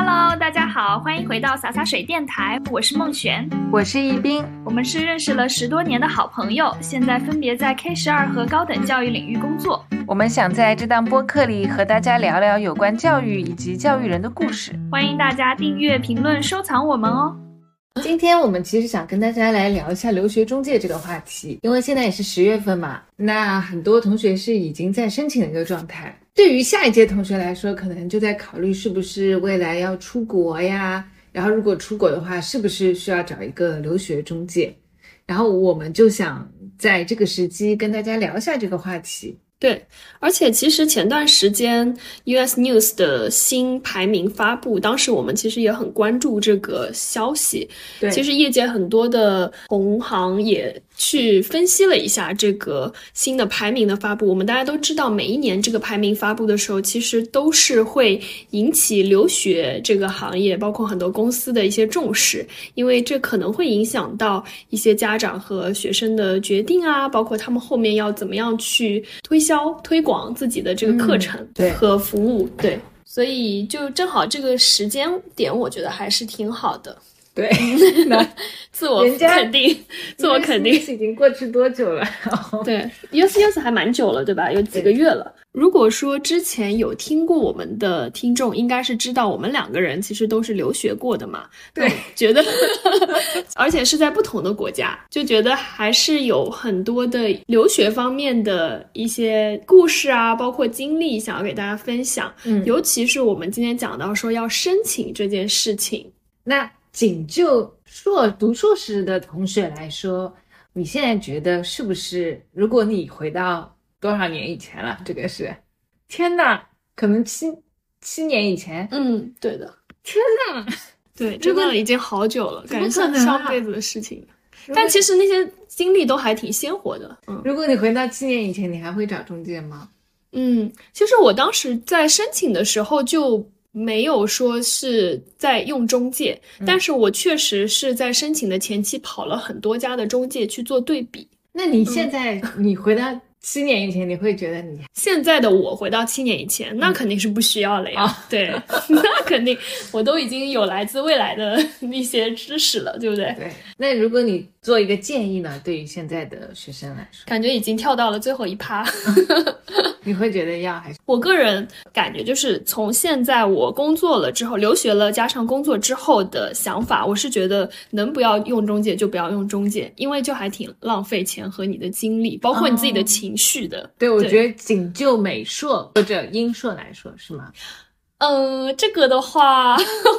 Hello，大家好，欢迎回到洒洒水电台，我是孟璇，我是易斌，我们是认识了十多年的好朋友，现在分别在 K 十二和高等教育领域工作。我们想在这档播客里和大家聊聊有关教育以及教育人的故事，欢迎大家订阅、评论、收藏我们哦。今天我们其实想跟大家来聊一下留学中介这个话题，因为现在也是十月份嘛，那很多同学是已经在申请的一个状态。对于下一届同学来说，可能就在考虑是不是未来要出国呀，然后如果出国的话，是不是需要找一个留学中介？然后我们就想在这个时机跟大家聊一下这个话题。对，而且其实前段时间 US News 的新排名发布，当时我们其实也很关注这个消息。对，其实业界很多的同行也。去分析了一下这个新的排名的发布，我们大家都知道，每一年这个排名发布的时候，其实都是会引起留学这个行业，包括很多公司的一些重视，因为这可能会影响到一些家长和学生的决定啊，包括他们后面要怎么样去推销、推广自己的这个课程和服务。对，所以就正好这个时间点，我觉得还是挺好的。对，那自我肯定，自我肯定已经过去多久了？对，U C U S 还蛮久了，对吧？有几个月了。如果说之前有听过我们的听众，应该是知道我们两个人其实都是留学过的嘛。对，觉得，而且是在不同的国家，就觉得还是有很多的留学方面的一些故事啊，包括经历，想要给大家分享。嗯，尤其是我们今天讲到说要申请这件事情，那。仅就硕读硕士的同学来说，你现在觉得是不是？如果你回到多少年以前了？这个是，天呐，可能七七年以前。嗯，对的。天呐，对，这个已经好久了，感觉像上辈子的事情。但其实那些经历都还挺鲜活的。嗯，如果你回到七年以前，你还会找中介吗？嗯，其实我当时在申请的时候就。没有说是在用中介，但是我确实是在申请的前期跑了很多家的中介去做对比。那你现在你回到七年以前，你会觉得你 现在的我回到七年以前，那肯定是不需要了呀。对，那肯定我都已经有来自未来的 一些知识了，对不对？对。那如果你做一个建议呢？对于现在的学生来说，感觉已经跳到了最后一趴。你会觉得要还是？我个人感觉就是从现在我工作了之后，留学了加上工作之后的想法，我是觉得能不要用中介就不要用中介，因为就还挺浪费钱和你的精力，包括你自己的情绪的。对，我觉得仅就美硕或者英硕来说，是吗？嗯，这个的话，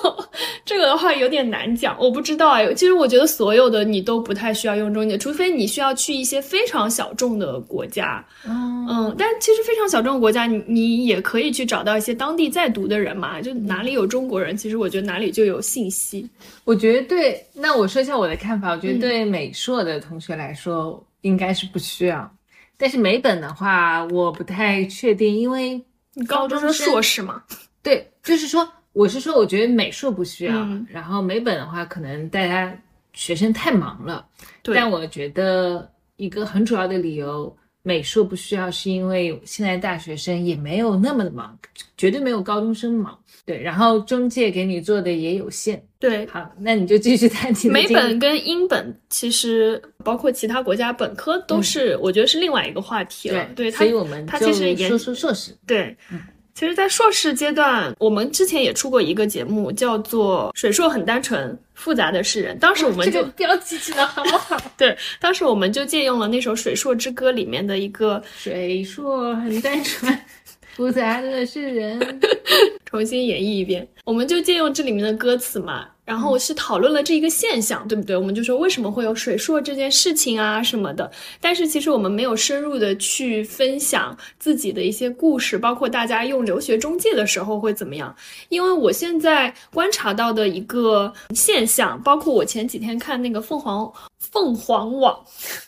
这个的话有点难讲，我不知道哎。其实我觉得所有的你都不太需要用中介，除非你需要去一些非常小众的国家。嗯嗯，但其实非常小众的国家，你你也可以去找到一些当地在读的人嘛。就哪里有中国人，其实我觉得哪里就有信息。我觉得对，那我说一下我的看法。我觉得对美硕的同学来说应该是不需要，但是美本的话我不太确定，因为高中生硕士嘛。对，就是说，我是说，我觉得美术不需要，然后美本的话，可能大家学生太忙了。对，但我觉得一个很主要的理由，美术不需要，是因为现在大学生也没有那么的忙，绝对没有高中生忙。对，然后中介给你做的也有限。对，好，那你就继续谈。美本跟英本其实包括其他国家本科都是，我觉得是另外一个话题了。对，所以我们它其实说说硕士。对，嗯。其实，在硕士阶段，我们之前也出过一个节目，叫做《水硕很单纯，复杂的是人》。当时我们就标记起的好好。对，当时我们就借用了那首《水硕之歌》里面的一个“水硕很单纯，复杂的是人 ”，重新演绎一遍。我们就借用这里面的歌词嘛。然后是讨论了这一个现象，对不对？我们就说为什么会有水硕这件事情啊什么的。但是其实我们没有深入的去分享自己的一些故事，包括大家用留学中介的时候会怎么样。因为我现在观察到的一个现象，包括我前几天看那个凤凰。凤凰网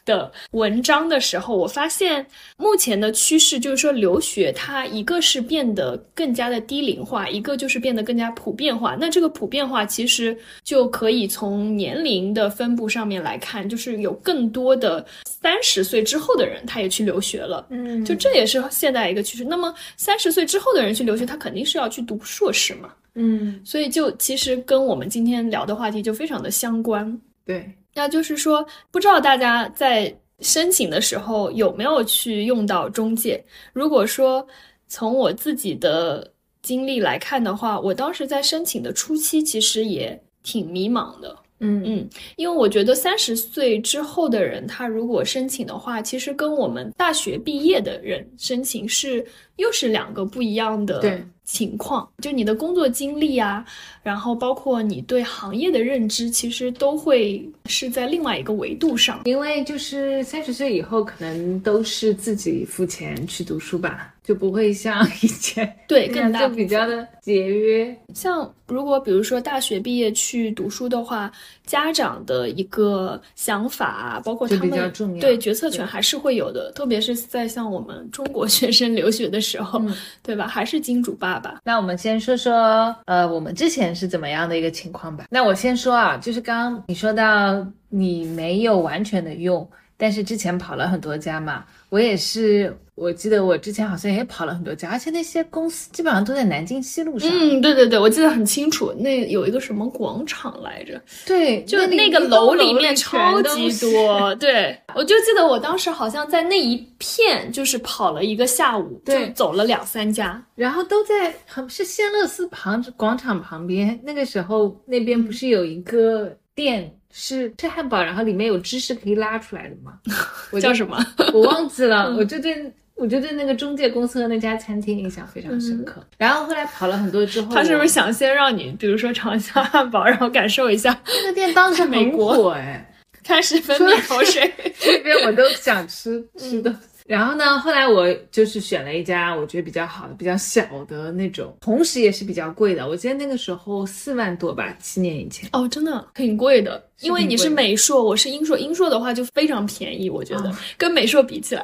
的文章的时候，我发现目前的趋势就是说，留学它一个是变得更加的低龄化，一个就是变得更加普遍化。那这个普遍化其实就可以从年龄的分布上面来看，就是有更多的三十岁之后的人他也去留学了。嗯，就这也是现在一个趋势。那么三十岁之后的人去留学，他肯定是要去读硕士嘛。嗯，所以就其实跟我们今天聊的话题就非常的相关。对，那就是说，不知道大家在申请的时候有没有去用到中介？如果说从我自己的经历来看的话，我当时在申请的初期其实也挺迷茫的。嗯嗯，因为我觉得三十岁之后的人，他如果申请的话，其实跟我们大学毕业的人申请是又是两个不一样的对情况。就你的工作经历啊，然后包括你对行业的认知，其实都会是在另外一个维度上。因为就是三十岁以后，可能都是自己付钱去读书吧，就不会像以前 对，那样就更大比较的节约。像如果比如说大学毕业去读书的话，家长的一个想法啊，包括他就比们较重要对决策权还是会有的，特别是在像我们中国学生留学的时候，嗯对吧？还是金主爸爸。那我们先说说，呃，我们之前是怎么样的一个情况吧。那我先说啊，就是刚刚你说到你没有完全的用，但是之前跑了很多家嘛，我也是，我记得我之前好像也跑了很多家，而且那些公司基本上都在南京西路上。嗯，对对对，我记得很清楚，那有一个什么广场来着，对，就那那个楼里面超级。多。对，我就记得我当时好像在那一片就是跑了一个下午，就走了两三家。然后都在很是仙乐寺旁广场旁边，那个时候那边不是有一个店是吃汉堡，然后里面有芝士可以拉出来的吗？我叫什么？我忘记了，嗯我就对我就对那个中介公司的那家餐厅印象非常深刻。然后后来跑了很多之后，嗯他是不是想先让你，比如说尝一下汉堡，然后感受一下，那个店当时很火哎，开始分泌口水？这边我都想吃嗯吃的。然后呢，后来我就是选了一家我觉得比较好的、比较小的那种，同时也是比较贵的。我记得那个时候四万多吧，七年以前。哦，真的挺贵的，因为你是美硕，我是英硕，英硕的话就非常便宜，我觉得、啊跟美硕比起来，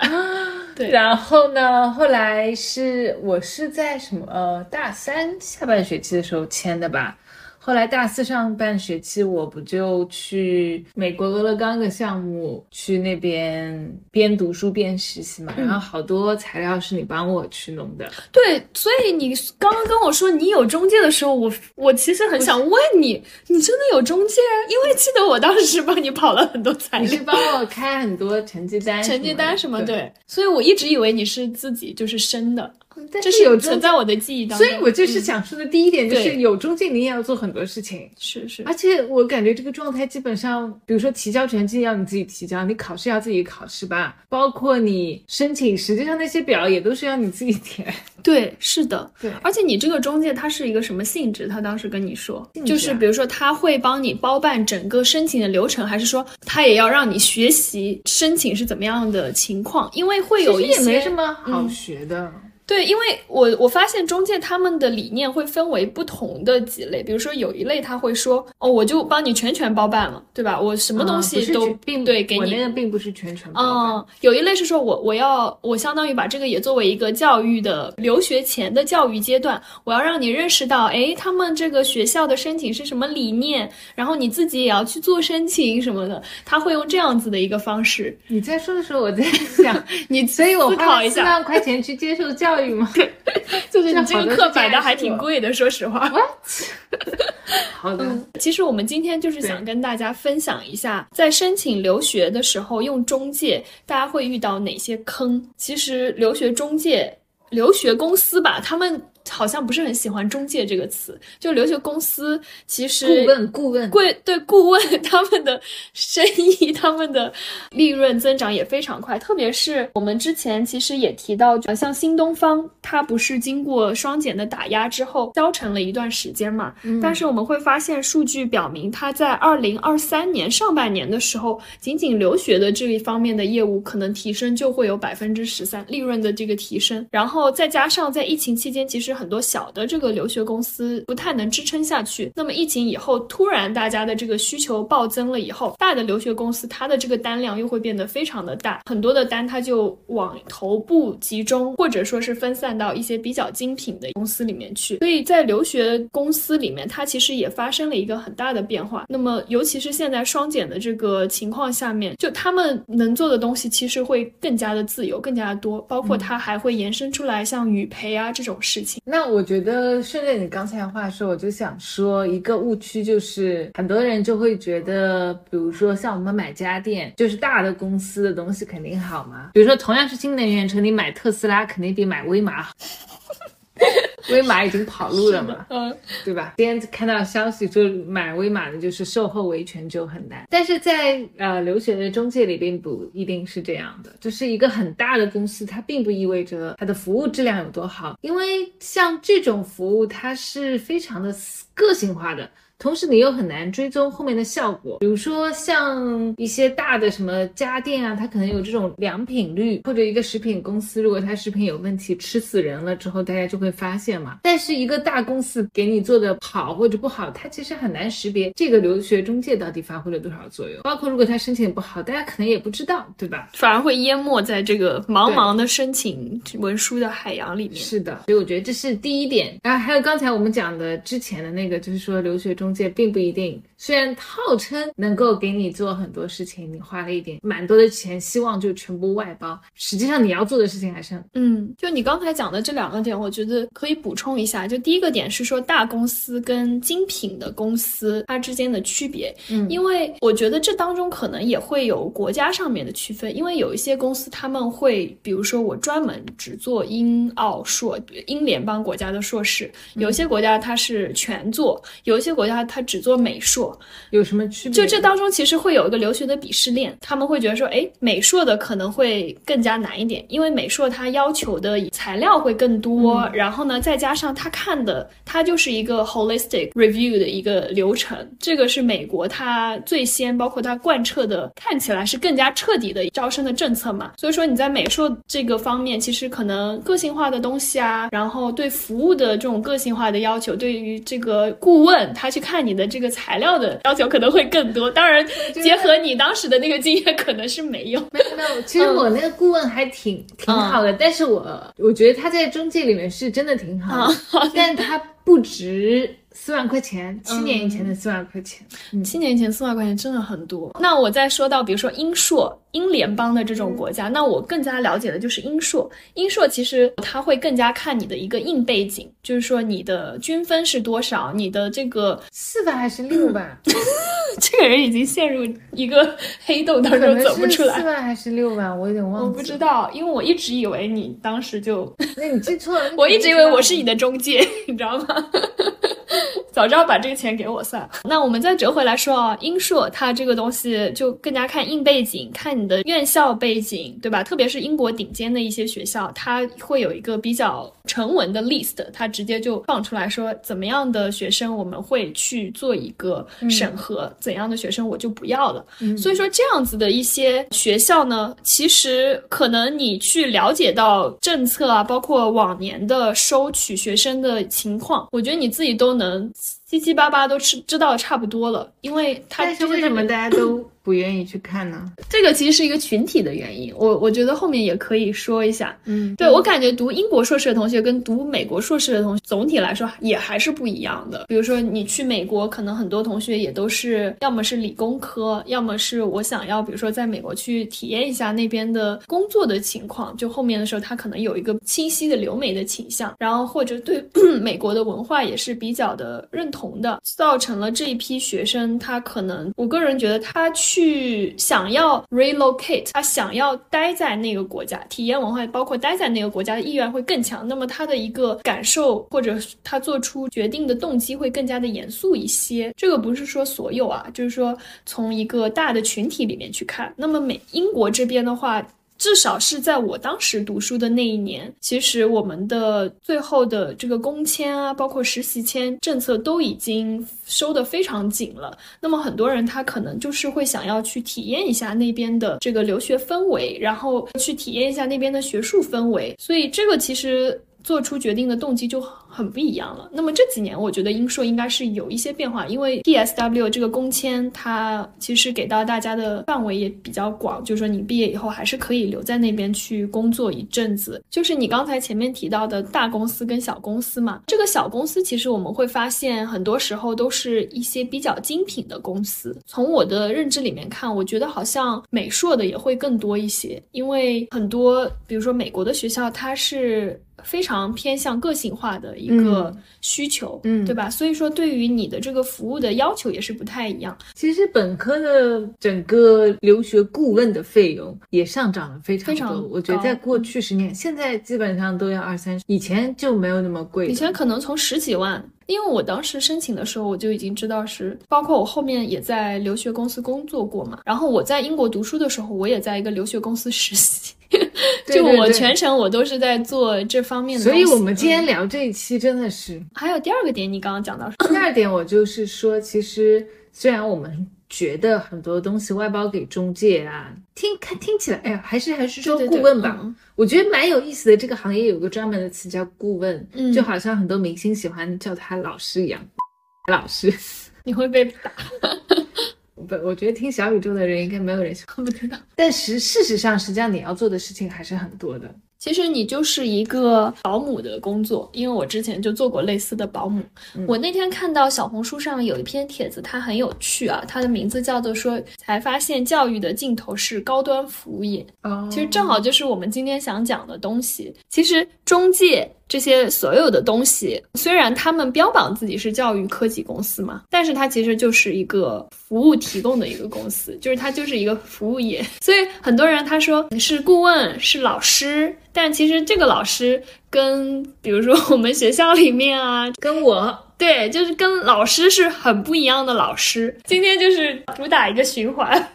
对然后呢，后来是我是在什么呃大三下半学期的时候签的吧。后来大四上半学期，我不就去美国俄勒冈的项目去那边边读书边实习嘛，然后好多材料是你帮我去弄的。对，所以你刚刚跟我说你有中介的时候，我我其实很想问你，你真的有中介？因为记得我当时帮你跑了很多材料你是。帮我开很多成绩单成绩单什么对，对，所以我一直以为你是自己就是生的，但这是有存在我的记忆当中。所以我就是想说的第一点就是有中介，你也要做很多事情。是是而且我感觉这个状态基本上，比如说提交成绩要你自己提交，你考试要自己考试吧，包括你申请，实际上那些表也都是要你自己填。对，是的，对而且你这个中介他是一个什么性质？他当时跟你说，啊就是比如说他会帮你包办整个申请的流程，还是说他也要让你学习申请是怎么样的情况？因为会有一些也没些什么好学的。对，因为我我发现中介他们的理念会分为不同的几类，比如说有一类他会说，哦，我就帮你全权包办了，对吧？我什么东西都、并对给你我那个并不是全权包办。嗯，有一类是说我我要我相当于把这个也作为一个教育的留学前的教育阶段，我要让你认识到，哎，他们这个学校的申请是什么理念，然后你自己也要去做申请什么的，他会用这样子的一个方式，你在说的时候，我在想，你所以我思花了四考一下，万块钱去接受教育吗？就是你这个课买的还挺贵的，说实话。好的，其实我们今天就是想跟大家分享一下，在申请留学的时候用中介，大家会遇到哪些坑。其实留学中介、留学公司吧，他们好像不是很喜欢“中介”这个词。就留学公司，其实顾问顾问贵对顾问他们的生意，他们的利润增长也非常快。特别是我们之前其实也提到，就像新东方，它不是经过双减的打压之后消沉了一段时间嘛？但是我们会发现，数据表明，它在二零二三年上半年的时候，仅仅留学的这一方面的业务可能提升就会有百分之十三利润的这个提升，然后再加上在疫情期间，其实很多小的这个留学公司不太能支撑下去。那么疫情以后，突然大家的这个需求暴增了以后，大的留学公司它的这个单量又会变得非常的大，很多的单它就往头部集中，或者说是分散到一些比较精品的公司里面去。所以在留学公司里面，它其实也发生了一个很大的变化。那么尤其是现在双减的这个情况下面，就他们能做的东西其实会更加的自由，更加的多，包括它还会延伸出来像语培啊这种事情。那我觉得顺着你刚才的话说，我就想说一个误区，就是很多人就会觉得，比如说像我们买家电，就是大的公司的东西肯定好嘛。比如说同样是新能源车，你买特斯拉肯定比买威马好。威马已经跑路了嘛，嗯，对吧？今天看到消息说买威马的就是售后维权就很难，但是在呃留学的中介里并不一定是这样的，就是一个很大的公司，它并不意味着它的服务质量有多好，因为像这种服务它是非常的个性化的。同时，你又很难追踪后面的效果。比如说，像一些大的什么家电啊，它可能有这种良品率，或者一个食品公司，如果它食品有问题，吃死人了之后，大家就会发现嘛。但是一个大公司给你做的好或者不好，它其实很难识别这个留学中介到底发挥了多少作用。包括如果他申请不好，大家可能也不知道，对吧？反而会淹没在这个茫茫的申请文书的海洋里面。是的，所以我觉得这是第一点。然后还有刚才我们讲的之前的那个，就是说留学中。中介并不一定，虽然号称能够给你做很多事情，你花了一点蛮多的钱，希望就全部外包，实际上你要做的事情还是……嗯，就你刚才讲的这两个点，我觉得可以补充一下。就第一个点是说大公司跟精品的公司它之间的区别，嗯，因为我觉得这当中可能也会有国家上面的区分，因为有一些公司他们会，比如说我专门只做英澳硕英联邦国家的硕士，有些国家它是全做，有一些国家。他他只做美硕，有什么区别？就这当中其实会有一个留学的鄙视链，他们会觉得说，哎，美硕的可能会更加难一点，因为美硕它要求的材料会更多，然后呢，再加上他看的，它就是一个 holistic review 的一个流程，这个是美国它最先，包括它贯彻的，看起来是更加彻底的招生的政策嘛。所以说你在美硕这个方面，其实可能个性化的东西啊，然后对服务的这种个性化的要求，对于这个顾问他去。看你的这个材料的要求可能会更多，当然结合你当时的那个经验可能是没有。没有没有，其实我那个顾问还挺挺好的，但是我我觉得他在中介里面是真的挺好，但他不值。四万块钱，七年以前的四万块钱，七年以前四万块钱真的很多。那我再说到，比如说英硕、英联邦的这种国家，那我更加了解的就是英硕。英硕其实它会更加看你的一个硬背景，就是说你的均分是多少，你的这个四万还是六万？这个人已经陷入一个黑洞当中走不出来。四万还是六万？我有点忘了。我不知道，因为我一直以为你当时就……那你记错了。我一直以为我是你的中介，你知道吗？早知道把这个钱给我算了。那我们再折回来说啊，英硕它这个东西就更加看硬背景，看你的院校背景，对吧？特别是英国顶尖的一些学校，它会有一个比较成文的 list，它直接就放出来说怎么样的学生我们会去做一个审核，怎样的学生我就不要了。所以说这样子的一些学校呢，其实可能你去了解到政策啊，包括往年的收取学生的情况，我觉得你自己都能。七七八八都知知道差不多了，因为他但是为什么大家都？不愿意去看呢？这个其实是一个群体的原因，我我觉得后面也可以说一下。嗯，对我感觉读英国硕士的同学跟读美国硕士的同学总体来说也还是不一样的。比如说你去美国，可能很多同学也都是要么是理工科，要么是我想要，比如说在美国去体验一下那边的工作的情况。就后面的时候，他可能有一个清晰的留美的倾向，然后或者对 美国的文化也是比较的认同同的，造成了这一批学生他可能，我个人觉得他。去想要 relocate，他想要待在那个国家，体验文化，包括待在那个国家的意愿会更强。那么他的一个感受，或者他做出决定的动机会更加的严肃一些。这个不是说所有啊，就是说从一个大的群体里面去看。那么美英国这边的话。至少是在我当时读书的那一年，其实我们的最后的这个工签啊，包括实习签政策都已经收得非常紧了。那么很多人他可能就是会想要去体验一下那边的这个留学氛围，然后去体验一下那边的学术氛围。所以这个其实做出决定的动机就。很不一样了。那么这几年，我觉得英硕应该是有一些变化，因为 PSW 这个工签，它其实给到大家的范围也比较广，就是说你毕业以后还是可以留在那边去工作一阵子。就是你刚才前面提到的大公司跟小公司嘛，这个小公司其实我们会发现，很多时候都是一些比较精品的公司。从我的认知里面看，我觉得好像美硕的也会更多一些，因为很多比如说美国的学校，它是。非常偏向个性化的一个需求，嗯对吧？所以说，对于你的这个服务的要求也是不太一样，其实本科的整个留学顾问的费用也上涨了非常多。非常我觉得在过去十年，现在基本上都要二三十，以前就没有那么贵。以前可能从十几万。因为我当时申请的时候，我就已经知道是，包括我后面也在留学公司工作过嘛。然后我在英国读书的时候，我也在一个留学公司实习，就我全程我都是在做这方面的所。以我们今天嗯聊这一期真的是。还有第二个点，你刚刚讲到 第二点，我就是说，其实虽然我们觉得很多东西外包给中介啊，听看听起来，哎呀，还是还是说对对对顾问吧。嗯我觉得蛮有意思的。这个行业有个专门的词叫顾问，嗯就好像很多明星喜欢叫他老师一样。老师，你会被打，不，我觉得听小宇宙的人应该没有人喜欢。不知道。但实事实上，实际上你要做的事情还是很多的。其实你就是一个保姆的工作，因为我之前就做过类似的保姆。嗯我那天看到小红书上有一篇帖子，它很有趣啊，它的名字叫做说才发现教育的尽头是高端服务业。哦其实正好就是我们今天想讲的东西。其实中介这些所有的东西，虽然他们标榜自己是教育科技公司嘛，但是它其实就是一个服务提供的一个公司，就是它就是一个服务业。所以很多人他说你是顾问，是老师，但其实这个老师跟比如说我们学校里面啊，跟我对，就是跟老师是很不一样的老师。今天就是主打一个循环。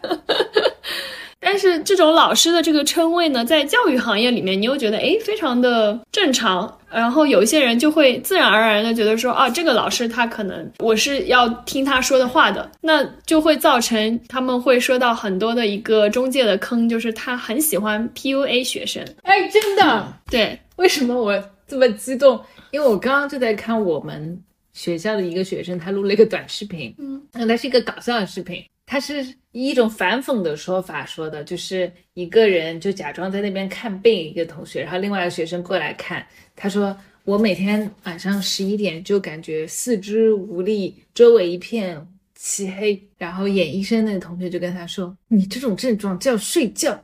但是这种老师的这个称谓呢，在教育行业里面，你又觉得诶非常的正常。然后有一些人就会自然而然的觉得说啊，这个老师他可能我是要听他说的话的，那就会造成他们会说到很多的一个中介的坑，就是他很喜欢 PUA 学生。哎，真的，对，为什么我这么激动？因为我刚刚就在看我们学校的一个学生，他录了一个短视频，嗯，那他是一个搞笑的视频，他是一种反讽的说法说的，就是一个人就假装在那边看病，一个同学，然后另外一个学生过来看，他说我每天晚上十一点就感觉四肢无力，周围一片漆黑，然后演医生的同学就跟他说，你这种症状叫睡觉。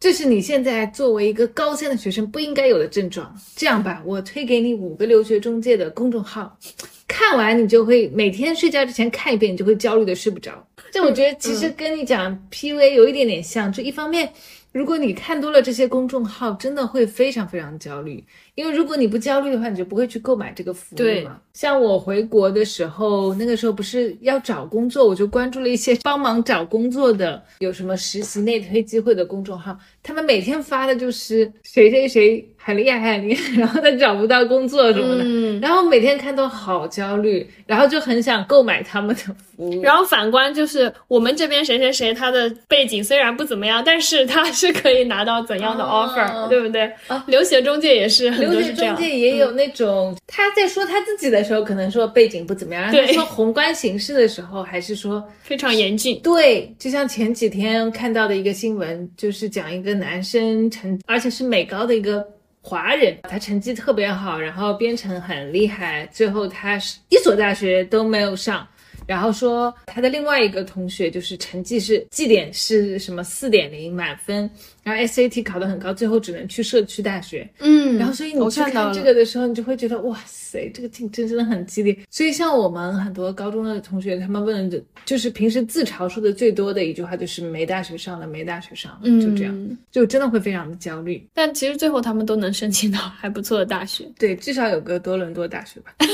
这是你现在作为一个高三的学生不应该有的症状。这样吧，我推给你五个留学中介的公众号，看完你就会每天睡觉之前看一遍，你就会焦虑的睡不着。这我觉得其实跟你讲 PUA 有一点点像，就一方面，如果你看多了这些公众号，真的会非常非常焦虑。因为如果你不焦虑的话，你就不会去购买这个服务对嘛。像我回国的时候，那个时候不是要找工作，我就关注了一些帮忙找工作的，有什么实习内推机会的公众号，他们每天发的就是谁谁谁很厉害很厉害，然后他找不到工作什么的，嗯，然后每天看都好焦虑，然后就很想购买他们的服务。然后反观就是我们这边谁谁谁，他的背景虽然不怎么样，但是他是可以拿到怎样的哦 offer，、对不对？啊留学中介也是很留学多是这样，中介也有那种、他在说他自己的时候，可能说背景不怎么样；他说宏观形势的时候，还是说非常严峻。对。就像前几天看到的一个新闻，就是讲一个男生成，而且是美高的一个华人，他成绩特别好，然后编程很厉害，最后他是一所大学都没有上。然后说他的另外一个同学就是成绩是绩点是什么四点零满分，然后 SAT 考得很高，最后只能去社区大学。嗯然后所以你去看这个的时候，你就会觉得哇塞，这个竞争真的很激烈。所以像我们很多高中的同学，他们问的就是平时自嘲说的最多的一句话就是没大学上了，没大学上了，嗯，就这样，就真的会非常的焦虑。但其实最后他们都能申请到还不错的大学，对，至少有个多伦多大学吧。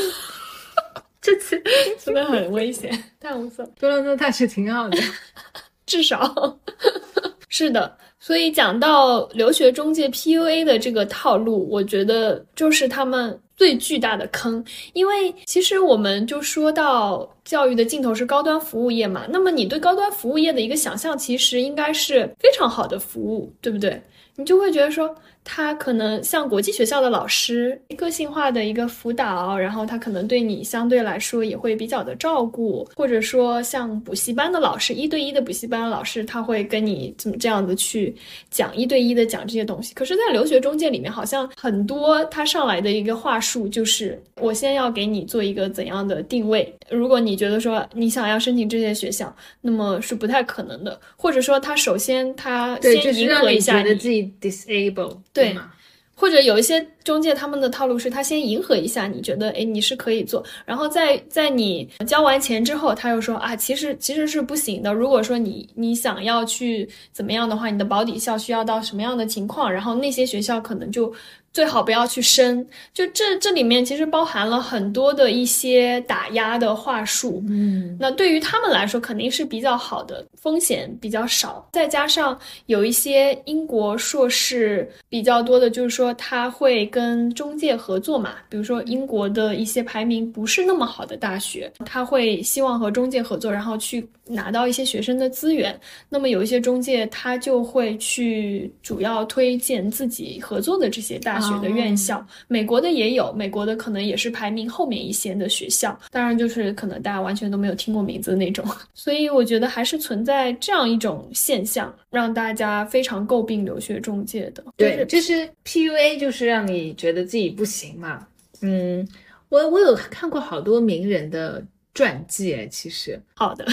这次真的很危险，太无所谓。多伦多大学挺好的。至少 是的。所以讲到留学中介 PUA 的这个套路，我觉得就是他们最巨大的坑。因为其实我们就说到教育的尽头是高端服务业嘛，那么你对高端服务业的一个想象，其实应该是非常好的服务，对不对？你就会觉得说，他可能像国际学校的老师，个性化的一个辅导，然后他可能对你相对来说也会比较的照顾，或者说像补习班的老师，一对一的补习班的老师，他会跟你怎么这样子去讲一对一的讲这些东西。可是，在留学中介里面，好像很多他上来的一个话术就是，我先要给你做一个怎样的定位，如果你觉得说你想要申请这些学校，那么是不太可能的，或者说他首先他，先迎就是让你合一下觉得自己 disable，对吗？或者有一些中介他们的套路是，他先迎合一下，你觉得哎你是可以做，然后在在你交完钱之后，他又说啊其实其实是不行的。如果说你你想要去怎么样的话，你的保底校需要到什么样的情况，然后那些学校可能就。最好不要去升，就这这里面其实包含了很多的一些打压的话术，嗯，那对于他们来说肯定是比较好的，风险比较少，再加上有一些英国硕士比较多的，就是说他会跟中介合作嘛，比如说英国的一些排名不是那么好的大学，他会希望和中介合作，然后去拿到一些学生的资源，那么有一些中介他就会去主要推荐自己合作的这些大学。学的院校，美国的也有，美国的可能也是排名后面一些的学校，当然就是可能大家完全都没有听过名字的那种，所以我觉得还是存在这样一种现象，让大家非常诟病留学中介的。对，就是 PUA，就是让你觉得自己不行嘛。嗯，我我有看过好多名人的传记，其实好的，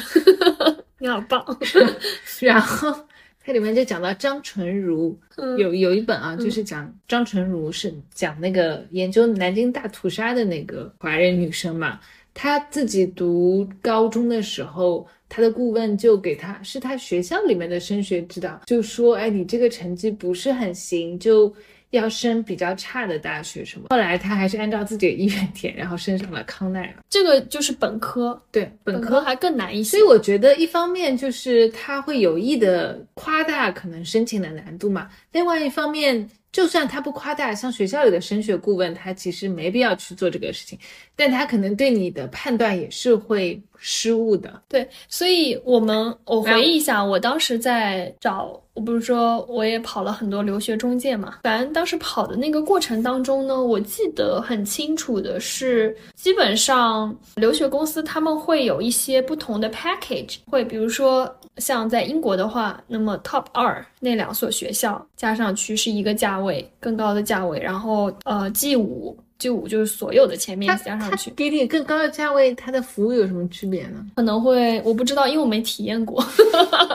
你好棒，然后。它里面就讲到张纯如，有有一本啊，就是讲张纯如是讲那个研究南京大屠杀的那个华人女生嘛。她自己读高中的时候，她的顾问就给她是她学校里面的升学指导，就说：“哎，你这个成绩不是很行，就。”要升比较差的大学什么？后来他还是按照自己的意愿填，然后升上了康奈尔。这个就是本科，对，本科还更难一些。所以我觉得一方面就是他会有意的夸大可能申请的难度嘛，另外一方面。就算他不夸大，像学校里的升学顾问，他其实没必要去做这个事情，但他可能对你的判断也是会失误的。对，所以我们我回忆一下，我当时在找，我不是说我也跑了很多留学中介嘛，反正当时跑的那个过程当中呢，我记得很清楚的是，基本上留学公司他们会有一些不同的 package，会比如说。像在英国的话，那么 top 二那两所学校加上去是一个价位，更高的价位。然后呃，G 五五就是所有的前面加上去，给你更高的价位，它的服务有什么区别呢？可能会我不知道，因为我没体验过。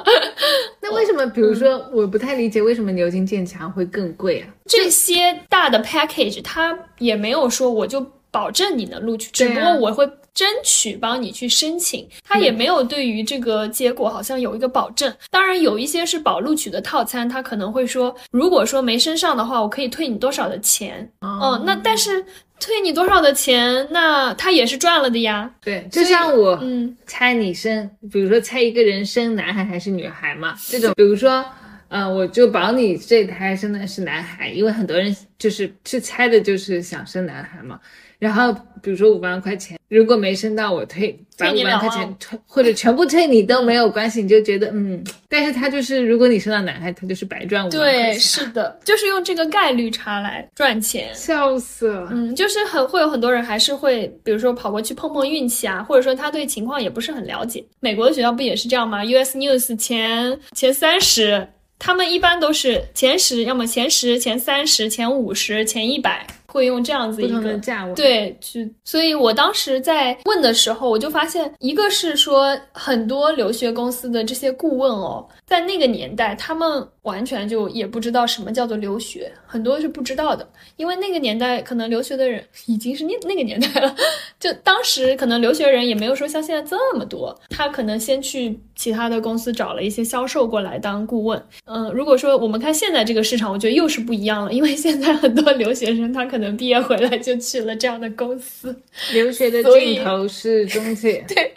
那为什么？比如说，我不太理解为什么牛津、剑桥会更贵啊？这些大的 package 它也没有说我就保证你能录取，只不过我会。争取帮你去申请，他也没有对于这个结果好像有一个保证。当然有一些是保录取的套餐，他可能会说，如果说没升上的话，我可以退你多少的钱。嗯，那但是退你多少的钱，那他也是赚了的呀。对，就像我嗯猜你生，比如说猜一个人生男孩还是女孩嘛，这种，比如说，嗯，我就保你这胎生的是男孩，因为很多人就是去猜的就是想生男孩嘛。然后比如说五万块钱，如果没升到我退，把五万块钱退或者全部退你都没有关系，你就觉得嗯，但是他就是如果你升到男孩，他就是白赚五万块钱。对，是的，就是用这个概率差来赚钱，笑死了。嗯，就是很会有很多人还是会，比如说跑过去碰碰运气啊，或者说他对情况也不是很了解。美国的学校不也是这样吗？US News 前前三十，他们一般都是前十，要么前十、前三十、前五十、前一百。会用这样子一个价位。对去，所以我当时在问的时候，我就发现，一个是说很多留学公司的这些顾问哦，在那个年代，他们完全就也不知道什么叫做留学，很多是不知道的，因为那个年代可能留学的人已经是那那个年代了，就当时可能留学人也没有说像现在这么多，他可能先去其他的公司找了一些销售过来当顾问。嗯，如果说我们看现在这个市场，我觉得又是不一样了，因为现在很多留学生他可。能毕业回来就去了这样的公司，留学的尽头是中介。对，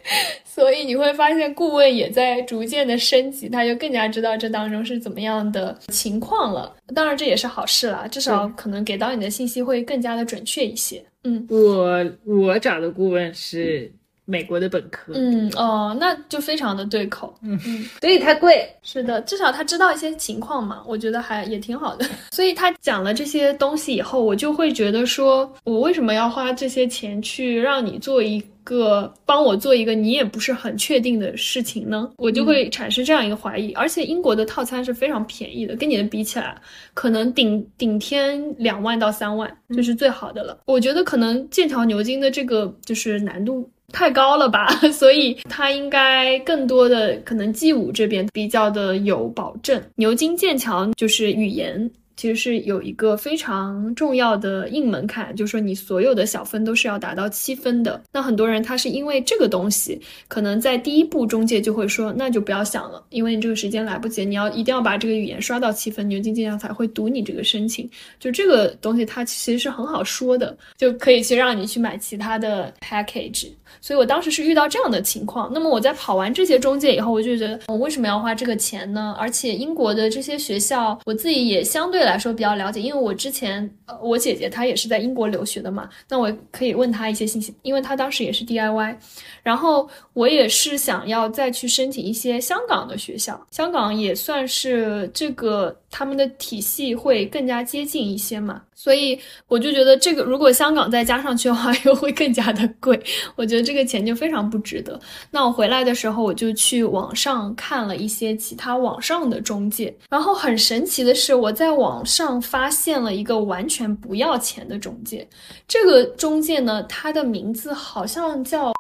所以你会发现顾问也在逐渐的升级，他就更加知道这当中是怎么样的情况了。当然这也是好事啦，至少可能给到你的信息会更加的准确一些。嗯，我我找的顾问是。美国的本科，嗯哦，那就非常的对口，嗯嗯，所以它贵，是的，至少他知道一些情况嘛，我觉得还也挺好的。所以他讲了这些东西以后，我就会觉得说，我为什么要花这些钱去让你做一个帮我做一个你也不是很确定的事情呢？我就会产生这样一个怀疑。而且英国的套餐是非常便宜的，跟你的比起来，可能顶顶天两万到三万就是最好的了。我觉得可能剑桥牛津的这个就是难度。太高了吧，所以它应该更多的可能 G 五这边比较的有保证。牛津、剑桥就是语言。其实是有一个非常重要的硬门槛，就是说你所有的小分都是要达到七分的。那很多人他是因为这个东西，可能在第一步中介就会说，那就不要想了，因为你这个时间来不及，你要一定要把这个语言刷到七分，牛津剑桥才会读你这个申请。就这个东西，它其实是很好说的，就可以去让你去买其他的 package。所以我当时是遇到这样的情况。那么我在跑完这些中介以后，我就觉得我为什么要花这个钱呢？而且英国的这些学校，我自己也相对来说比较了解，因为我之前呃我姐姐她也是在英国留学的嘛，那我可以问她一些信息，因为她当时也是 DIY。然后我也是想要再去申请一些香港的学校，香港也算是这个他们的体系会更加接近一些嘛，所以我就觉得这个如果香港再加上去的话，又会更加的贵，我觉得这个钱就非常不值得。那我回来的时候，我就去网上看了一些其他网上的中介，然后很神奇的是，我在网上发现了一个完全不要钱的中介，这个中介呢，它的名字好像叫。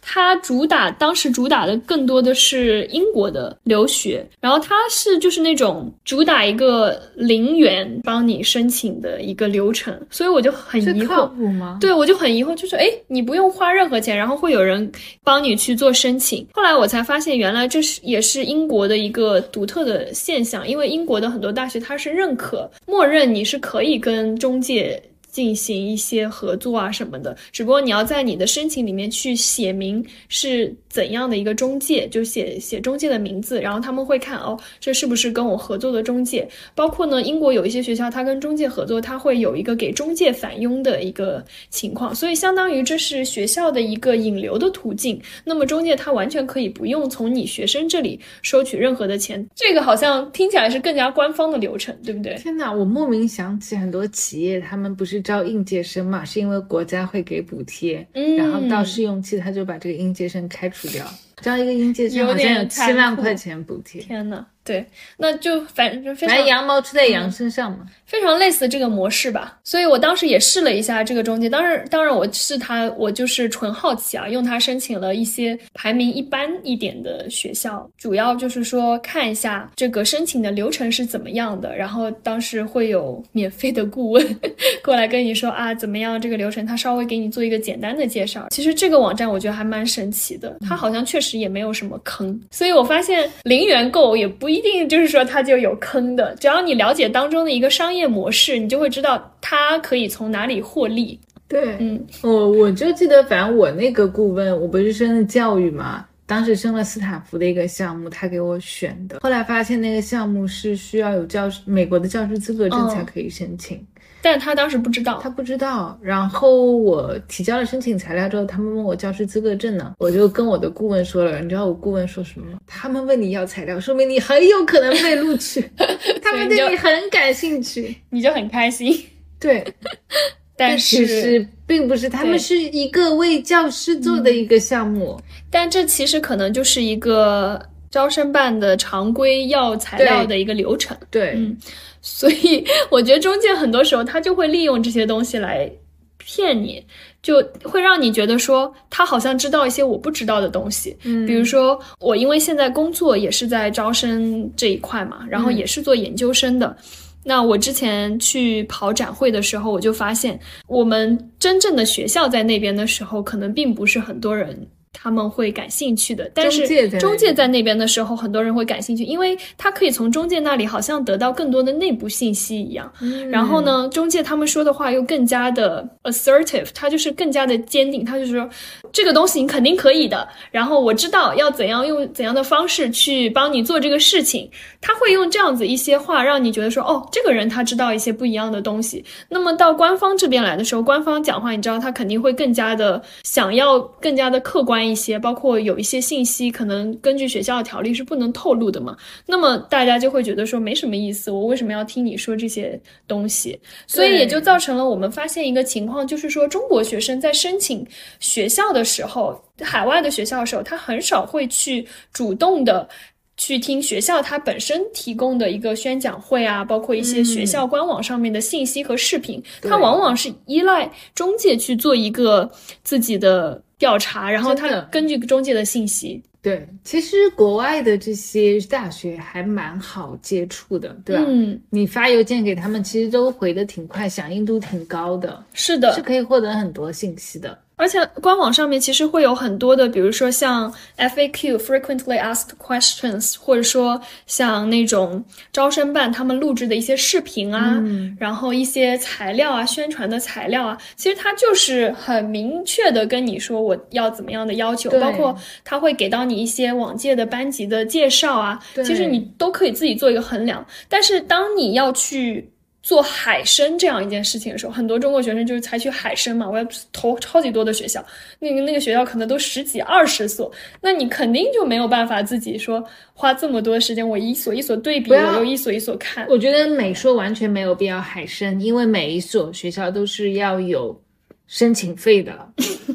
它主打当时主打的更多的是英国的留学，然后它是就是那种主打一个零元帮你申请的一个流程，所以我就很疑惑吗？对，我就很疑惑，就是哎，你不用花任何钱，然后会有人帮你去做申请。后来我才发现，原来这是也是英国的一个独特的现象，因为英国的很多大学它是认可，默认你是可以跟中介。进行一些合作啊什么的，只不过你要在你的申请里面去写明是怎样的一个中介，就写写中介的名字，然后他们会看哦，这是不是跟我合作的中介？包括呢，英国有一些学校，它跟中介合作，它会有一个给中介返佣的一个情况，所以相当于这是学校的一个引流的途径。那么中介他完全可以不用从你学生这里收取任何的钱，这个好像听起来是更加官方的流程，对不对？天哪，我莫名想起很多企业，他们不是。招应届生嘛，是因为国家会给补贴，嗯然后到试用期他就把这个应届生开除掉。交一个应届生好像有七万块钱补贴。天呐，对，那就反正就非常羊毛出在羊身上嘛，非常类似这个模式吧。所以我当时也试了一下这个中介，当然，当然我是他，我就是纯好奇啊，用它申请了一些排名一般一点的学校，主要就是说看一下这个申请的流程是怎么样的。然后当时会有免费的顾问过来跟你说啊，怎么样这个流程，他稍微给你做一个简单的介绍。其实这个网站我觉得还蛮神奇的，它好像确实。也没有什么坑，所以我发现零元购也不一定就是说它就有坑的。只要你了解当中的一个商业模式，你就会知道它可以从哪里获利。对，嗯，我我就记得，反正我那个顾问，我不是升的教育嘛，当时升了斯坦福的一个项目，他给我选的。后来发现那个项目是需要有教师美国的教师资格证才可以申请。但他当时不知道，他不知道。然后我提交了申请材料之后，他们问我教师资格证呢，我就跟我的顾问说了。你知道我顾问说什么吗？他们问你要材料，说明你很有可能被录取，他们对你很感兴趣，你就很开心。对，但是并不是，他们是一个为教师做的一个项目。但这其实可能就是一个招生办的常规要材料的一个流程。对，嗯。所以我觉得中介很多时候他就会利用这些东西来骗你，就会让你觉得说他好像知道一些我不知道的东西。嗯，比如说我因为现在工作也是在招生这一块嘛，然后也是做研究生的。那我之前去跑展会的时候，我就发现我们真正的学校在那边的时候，可能并不是很多人。他们会感兴趣的，但是中介在那边的时候，很多人会感兴趣，因为他可以从中介那里好像得到更多的内部信息一样。然后呢，中介他们说的话又更加的 assertive，他就是更加的坚定，他就是说这个东西你肯定可以的。然后我知道要怎样用怎样的方式去帮你做这个事情，他会用这样子一些话让你觉得说，哦，这个人他知道一些不一样的东西。那么到官方这边来的时候，官方讲话，你知道他肯定会更加的想要更加的客观。一些包括有一些信息，可能根据学校的条例是不能透露的嘛？那么大家就会觉得说没什么意思，我为什么要听你说这些东西？所以也就造成了我们发现一个情况，就是说中国学生在申请学校的时候，海外的学校的时候，他很少会去主动的。去听学校它本身提供的一个宣讲会啊，包括一些学校官网上面的信息和视频，它往往是依赖中介去做一个自己的调查，然后他根据中介的信息，对，其实国外的这些大学还蛮好接触的，对吧？嗯，你发邮件给他们，其实都回的挺快，响应度挺高的，是的，是可以获得很多信息的。而且官网上面其实会有很多的，比如说像 FAQ (frequently asked questions)，或者说像那种招生办他们录制的一些视频啊，嗯。然后一些材料啊、宣传的材料啊，其实它就是很明确的跟你说我要怎么样的要求，包括他会给到你一些往届的班级的介绍啊，对其实你都可以自己做一个衡量。但是当你要去做海参这样一件事情的时候，很多中国学生就是采取海参嘛，我要投超级多的学校，那个那个学校可能都十几二十所，那你肯定就没有办法自己说花这么多时间，我一所一所对比，我又一所一所看。我觉得美说完全没有必要海参，因为每一所学校都是要有申请费的。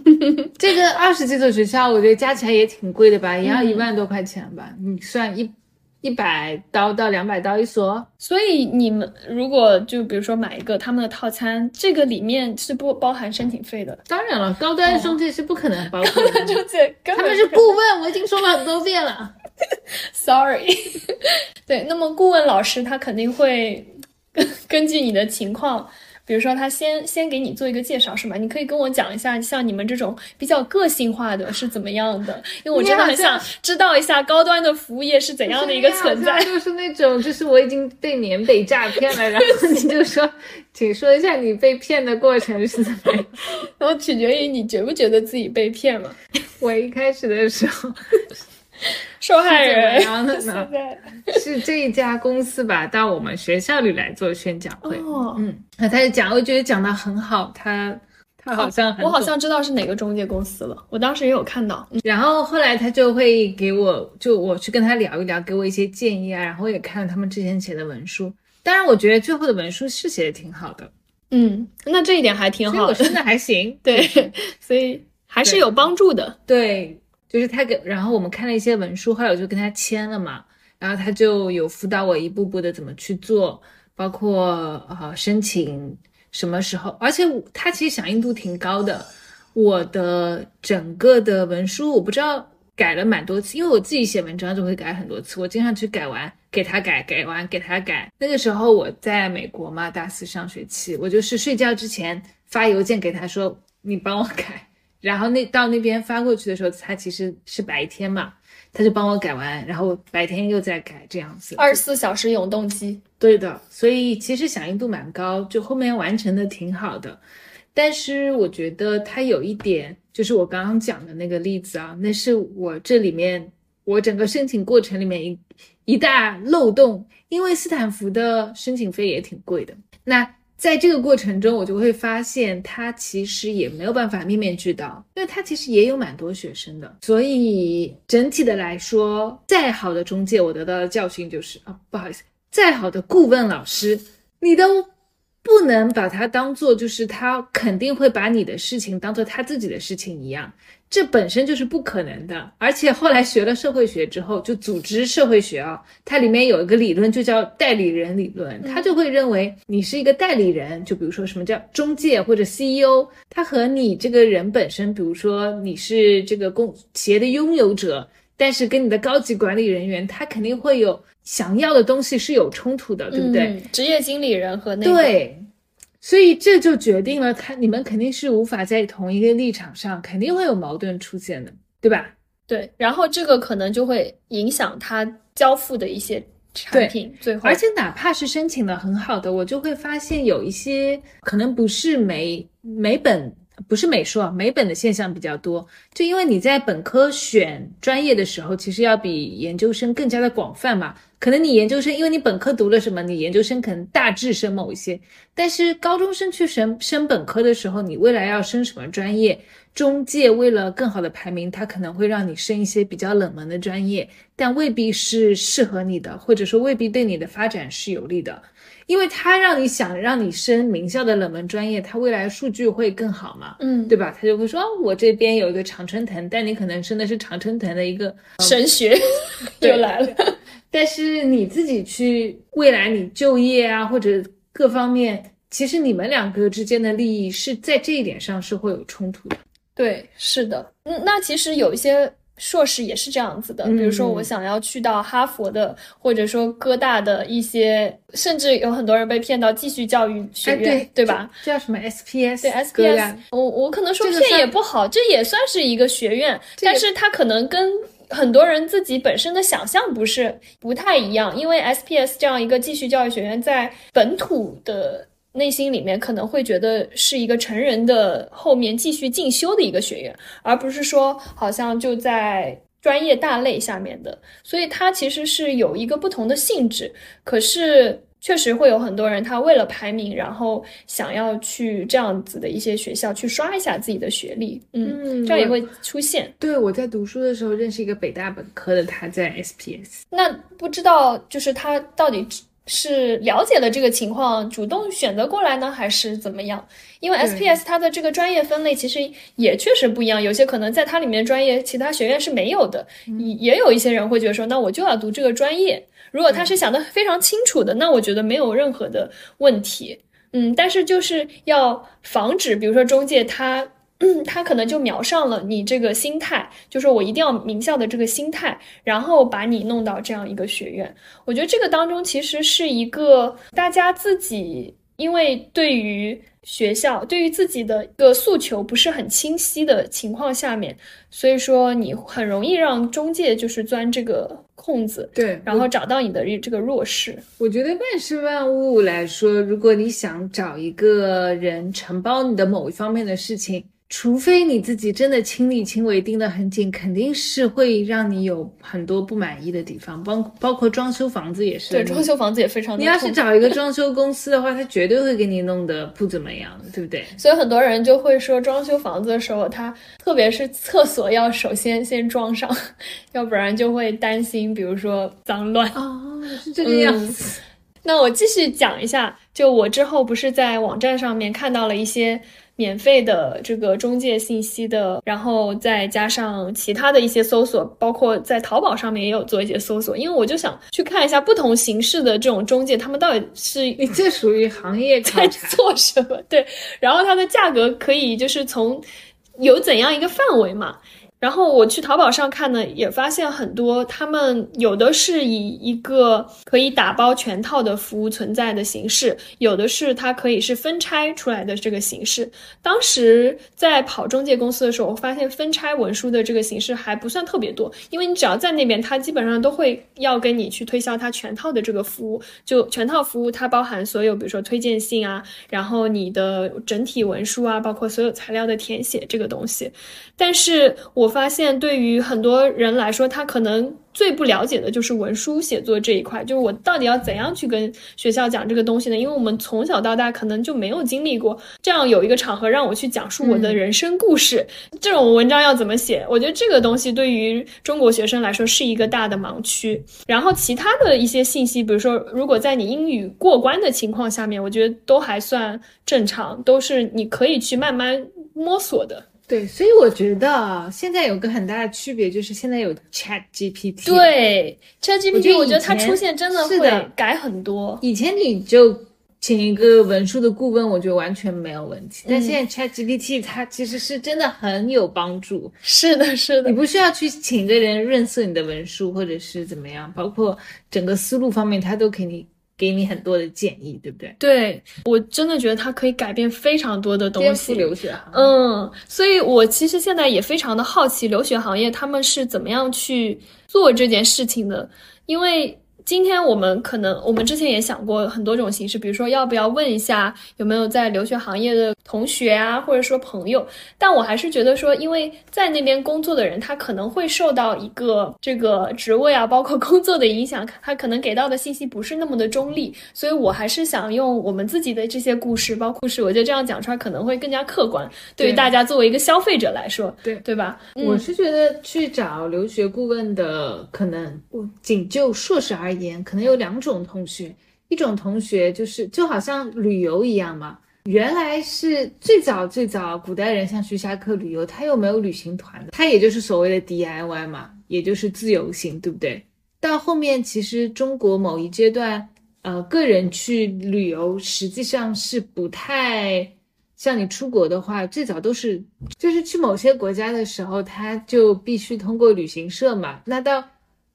这个二十几所学校，我觉得加起来也挺贵的吧，也要一万多块钱吧。你算一一百刀到两百刀一所，所以你们如果就比如说买一个他们的套餐，这个里面是不包含申请费的，当然了，高端中介是不可能包括的。就这根本他们是顾问，我已经说了很多遍了。Sorry，对，那么顾问老师他肯定会根 根据你的情况，比如说他先先给你做一个介绍，是吗？你可以跟我讲一下，像你们这种比较个性化的是怎么样的？因为我真的很想知道一下高端的服务业是怎样的一个存在就是那种，就是我已经被缅北诈骗了，然后你就说，请说一下你被骗的过程是怎么样？然后取决于你觉不觉得自己被骗了。我一开始的时候 受害人是怎么样的呢 是这一家公司吧，到我们学校里来做宣讲会，哦，嗯，那他就讲，我觉得讲的很好，他他好像我好像知道是哪个中介公司了，我当时也有看到。嗯然后后来他就会给我，就我去跟他聊一聊，给我一些建议啊，然后也看了他们之前写的文书。当然，我觉得最后的文书是写的挺好的，嗯，那这一点还挺好的还行。对，所以还是有帮助的。对，就是他给，然后我们看了一些文书，后来我就跟他签了嘛，然后他就有辅导我一步步的怎么去做，包括呃申请什么时候，而且他其实响应度挺高的，我的整个的文书我不知道改了蛮多次，因为我自己写文章就会改很多次，我经常去改完给他改，改完给他改。那个时候我在美国嘛，大四上学期，我就是睡觉之前发邮件给他说你帮我改。然后那到那边发过去的时候，他其实是白天嘛，他就帮我改完，然后白天又在改这样子。二十四小时永动机。对的，所以其实响应度蛮高，就后面完成的挺好的。但是我觉得它有一点，就是我刚刚讲的那个例子啊，那是我这里面我整个申请过程里面一一大漏洞，因为斯坦福的申请费也挺贵的。那在这个过程中，我就会发现他其实也没有办法面面俱到，因为他其实也有蛮多学生的，所以整体的来说，再好的中介，我得到的教训就是啊，不好意思，再好的顾问老师，你都不能把他当做就是他肯定会把你的事情当做他自己的事情一样，这本身就是不可能的。而且后来学了社会学之后，就组织社会学啊，它里面有一个理论就叫代理人理论，他就会认为你是一个代理人，就比如说什么叫中介或者 CEO，他和你这个人本身，比如说你是这个公企业的拥有者。但是跟你的高级管理人员，他肯定会有想要的东西是有冲突的，对不对？嗯职业经理人和那个对，所以这就决定了他你们肯定是无法在同一个立场上，肯定会有矛盾出现的，对吧？对，然后这个可能就会影响他交付的一些产品，最后而且哪怕是申请的很好的，我就会发现有一些可能不是美美本。不是美术啊，美本的现象比较多，就因为你在本科选专业的时候，其实要比研究生更加的广泛嘛。可能你研究生，因为你本科读了什么，你研究生可能大致升某一些，但是高中生去升升本科的时候，你未来要升什么专业，中介为了更好的排名，他可能会让你升一些比较冷门的专业，但未必是适合你的，或者说未必对你的发展是有利的。因为他让你想让你升名校的冷门专业，他未来数据会更好嘛，嗯，对吧？他就会说，哦，我这边有一个常春藤，但你可能升的是常春藤的一个神学对 又来了。但是你自己去未来你就业啊，或者各方面，其实你们两个之间的利益是在这一点上是会有冲突的。对，是的。嗯，那其实有一些硕士也是这样子的，比如说我嗯想要去到哈佛的，或者说哥大的一些，甚至有很多人被骗到继续教育学哎，院，对吧？？这叫什么 SPS？对 SPS，我我可能说骗也不好，这也算是一个学院，但是它可能跟很多人自己本身的想象不是不太一样，因为 SPS 这样一个继续教育学院在本土的。内心里面可能会觉得是一个成人的后面继续进修的一个学院，而不是说好像就在专业大类下面的，所以它其实是有一个不同的性质。可是确实会有很多人，他为了排名，然后想要去这样子的一些学校去刷一下自己的学历，嗯，嗯这样也会出现。对，我在读书的时候认识一个北大本科的，他在 SPS。那不知道就是他到底是了解了这个情况，主动选择过来呢，还是怎么样？因为 SPS 它的这个专业分类其实也确实不一样，有些可能在它里面专业其他学院是没有的，也也有一些人会觉得说，那我就要读这个专业。如果他是想的非常清楚的，那我觉得没有任何的问题。嗯，但是就是要防止，比如说中介他。嗯，他可能就瞄上了你这个心态，就是我一定要名校的这个心态，然后把你弄到这样一个学院。我觉得这个当中其实是一个大家自己，因为对于学校、对于自己的一个诉求不是很清晰的情况下面，所以说你很容易让中介就是钻这个空子，对，然后找到你的这个弱势。我觉得万事万物来说，如果你想找一个人承包你的某一方面的事情，除非你自己真的亲力亲为盯得很紧，肯定是会让你有很多不满意的地方，包包括装修房子也是。对，装修房子也非常你要是找一个装修公司的话，他绝对会给你弄得不怎么样，对不对？所以很多人就会说，装修房子的时候，他特别是厕所要首先先装上，要不然就会担心，比如说脏乱。哦，是这个样子。那我继续讲一下，就我之后不是在网站上面看到了一些免费的这个中介信息的，然后再加上其他的一些搜索，包括在淘宝上面也有做一些搜索，因为我就想去看一下不同形式的这种中介，他们到底是你这属于行业在。做什么？对，然后它的价格可以就是从有怎样一个范围嘛？然后我去淘宝上看呢，也发现很多他们有的是以一个可以打包全套的服务存在的形式，有的是它可以是分拆出来的这个形式。当时在跑中介公司的时候，我发现分拆文书的这个形式还不算特别多，因为你只要在那边，它基本上都会要跟你去推销它全套的这个服务，就全套服务它包含所有，比如说推荐信啊，然后你的整体文书啊，包括所有材料的填写这个东西。但是我发现，对于很多人来说，他可能最不了解的就是文书写作这一块，就是我到底要怎样去跟学校讲这个东西呢？因为我们从小到大可能就没有经历过这样有一个场合让我去讲述我的人生故事，这种文章要怎么写？我觉得这个东西对于中国学生来说是一个大的盲区。然后其他的一些信息，比如说，如果在你英语过关的情况下面，我觉得都还算正常，都是你可以去慢慢摸索的。对，所以我觉得啊现在有个很大的区别，就是现在有 Chat GPT。，对，ChatGPT，得我觉得它出现真的会改很多。以前你就请一个文书的顾问，我觉得完全没有问题。但嗯现在 Chat GPT 它其实是真的很有帮助，是的，是的你，不需要去请一个人润色你的文书，或者是怎么样，包括整个思路方面，它都给你给你很多的建议，对不对？对我真的觉得它可以改变非常多的东西。留学行业。嗯，所以我其实现在也非常的好奇留学行业他们是怎么样去做这件事情的，因为。今天我们可能，我们之前也想过很多种形式，比如说要不要问一下有没有在留学行业的同学啊，或者说朋友。但我还是觉得说，因为在那边工作的人，他可能会受到一个这个职位啊，包括工作的影响，他可能给到的信息不是那么的中立。所以我还是想用我们自己的这些故事，包括故事，我觉得这样讲出来可能会更加客观，对于大家作为一个消费者来说，对对吧？我嗯是觉得去找留学顾问的，可能我仅就硕士而言，可能有两种同学，一种同学就是就好像旅游一样嘛。原来是最早最早古代人像徐霞客旅游，他又没有旅行团的，他也就是所谓的 DIY 嘛，也就是自由行，对不对？到后面其实中国某一阶段，呃，个人去旅游实际上是不太像你出国的话，最早都是就是去某些国家的时候，他就必须通过旅行社嘛。那到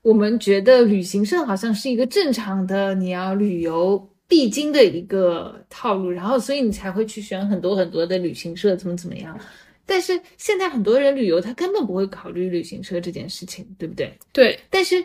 我们觉得旅行社好像是一个正常的你要旅游必经的一个套路，然后所以你才会去选很多很多的旅行社怎么怎么样。但是现在很多人旅游，他根本不会考虑旅行社这件事情，对不对？对，但是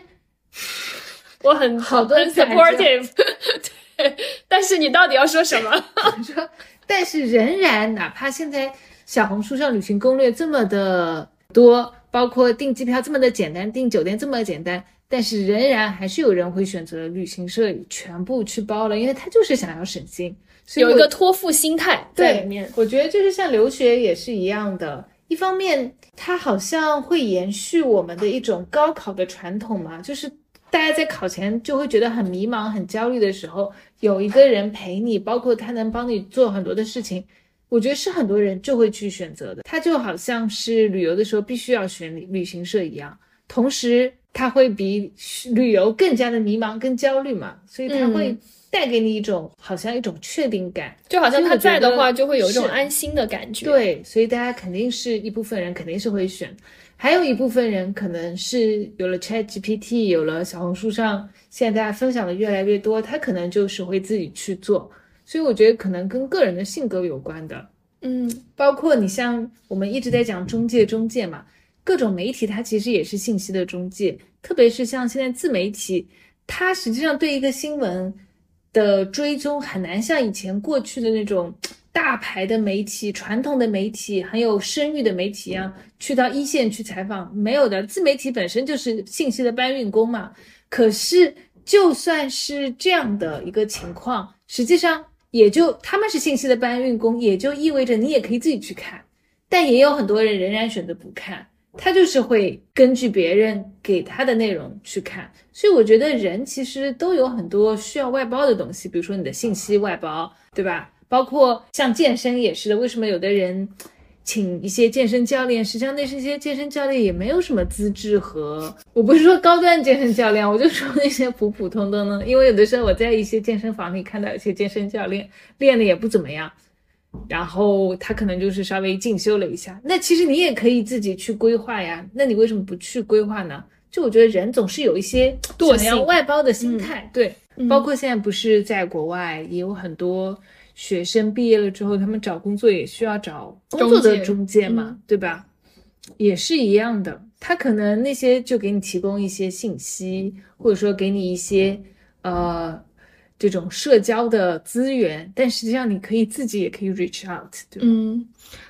我很好多很 supportive，对，但是你到底要说什么？说，但是仍然，哪怕现在小红书上旅行攻略这么的多，包括订机票这么的简单，订酒店这么简单，但是仍然还是有人会选择旅行社全部去包了，因为他就是想要省心，有一个托付心态在里面。我觉得就是像留学也是一样的，一方面它好像会延续我们的一种高考的传统嘛，就是大家在考前就会觉得很迷茫、很焦虑的时候，有一个人陪你，包括他能帮你做很多的事情。我觉得是很多人就会去选择的，它就好像是旅游的时候必须要选旅旅行社一样，同时它会比旅游更加的迷茫、跟焦虑嘛，所以它会嗯带给你一种、好像一种确定感，就好像他在的话，就会有一种安心的感觉。，对，所以大家肯定是一部分人肯定是会选，还有一部分人可能是有了 Chat GPT，有了小红书上现在大家分享的越来越多，他可能就是会自己去做。所以我觉得可能跟个人的性格有关的，嗯，包括你像我们一直在讲中介，中介嘛，各种媒体它其实也是信息的中介，特别是像现在自媒体，它实际上对一个新闻的追踪很难像以前过去的那种大牌的媒体、传统的媒体、很有声誉的媒体一样，去到一线去采访，没有的。自媒体本身就是信息的搬运工嘛。可是就算是这样的一个情况，实际上也就他们是信息的搬运工，也就意味着你也可以自己去看，但也有很多人仍然选择不看。他就是会根据别人给他的内容去看，所以我觉得人其实都有很多需要外包的东西，比如说你的信息外包，对吧？包括像健身也是的，为什么有的人请一些健身教练，实际上那是一些健身教练也没有什么资质和，我不是说高端健身教练，我就说那些普普通通的，因为有的时候我在一些健身房里看到一些健身教练练的也不怎么样。然后他可能就是稍微进修了一下，那其实你也可以自己去规划呀。那你为什么不去规划呢？就我觉得人总是有一些惰想要性外包的心态，对，嗯包括现在不是在国外也有很多学生毕业了之后，他们找工作也需要找工作的中介嘛，嗯对吧？也是一样的，他可能那些就给你提供一些信息，或者说给你一些呃这种社交的资源，但实际上你可以自己也可以 reach out，对吧？嗯，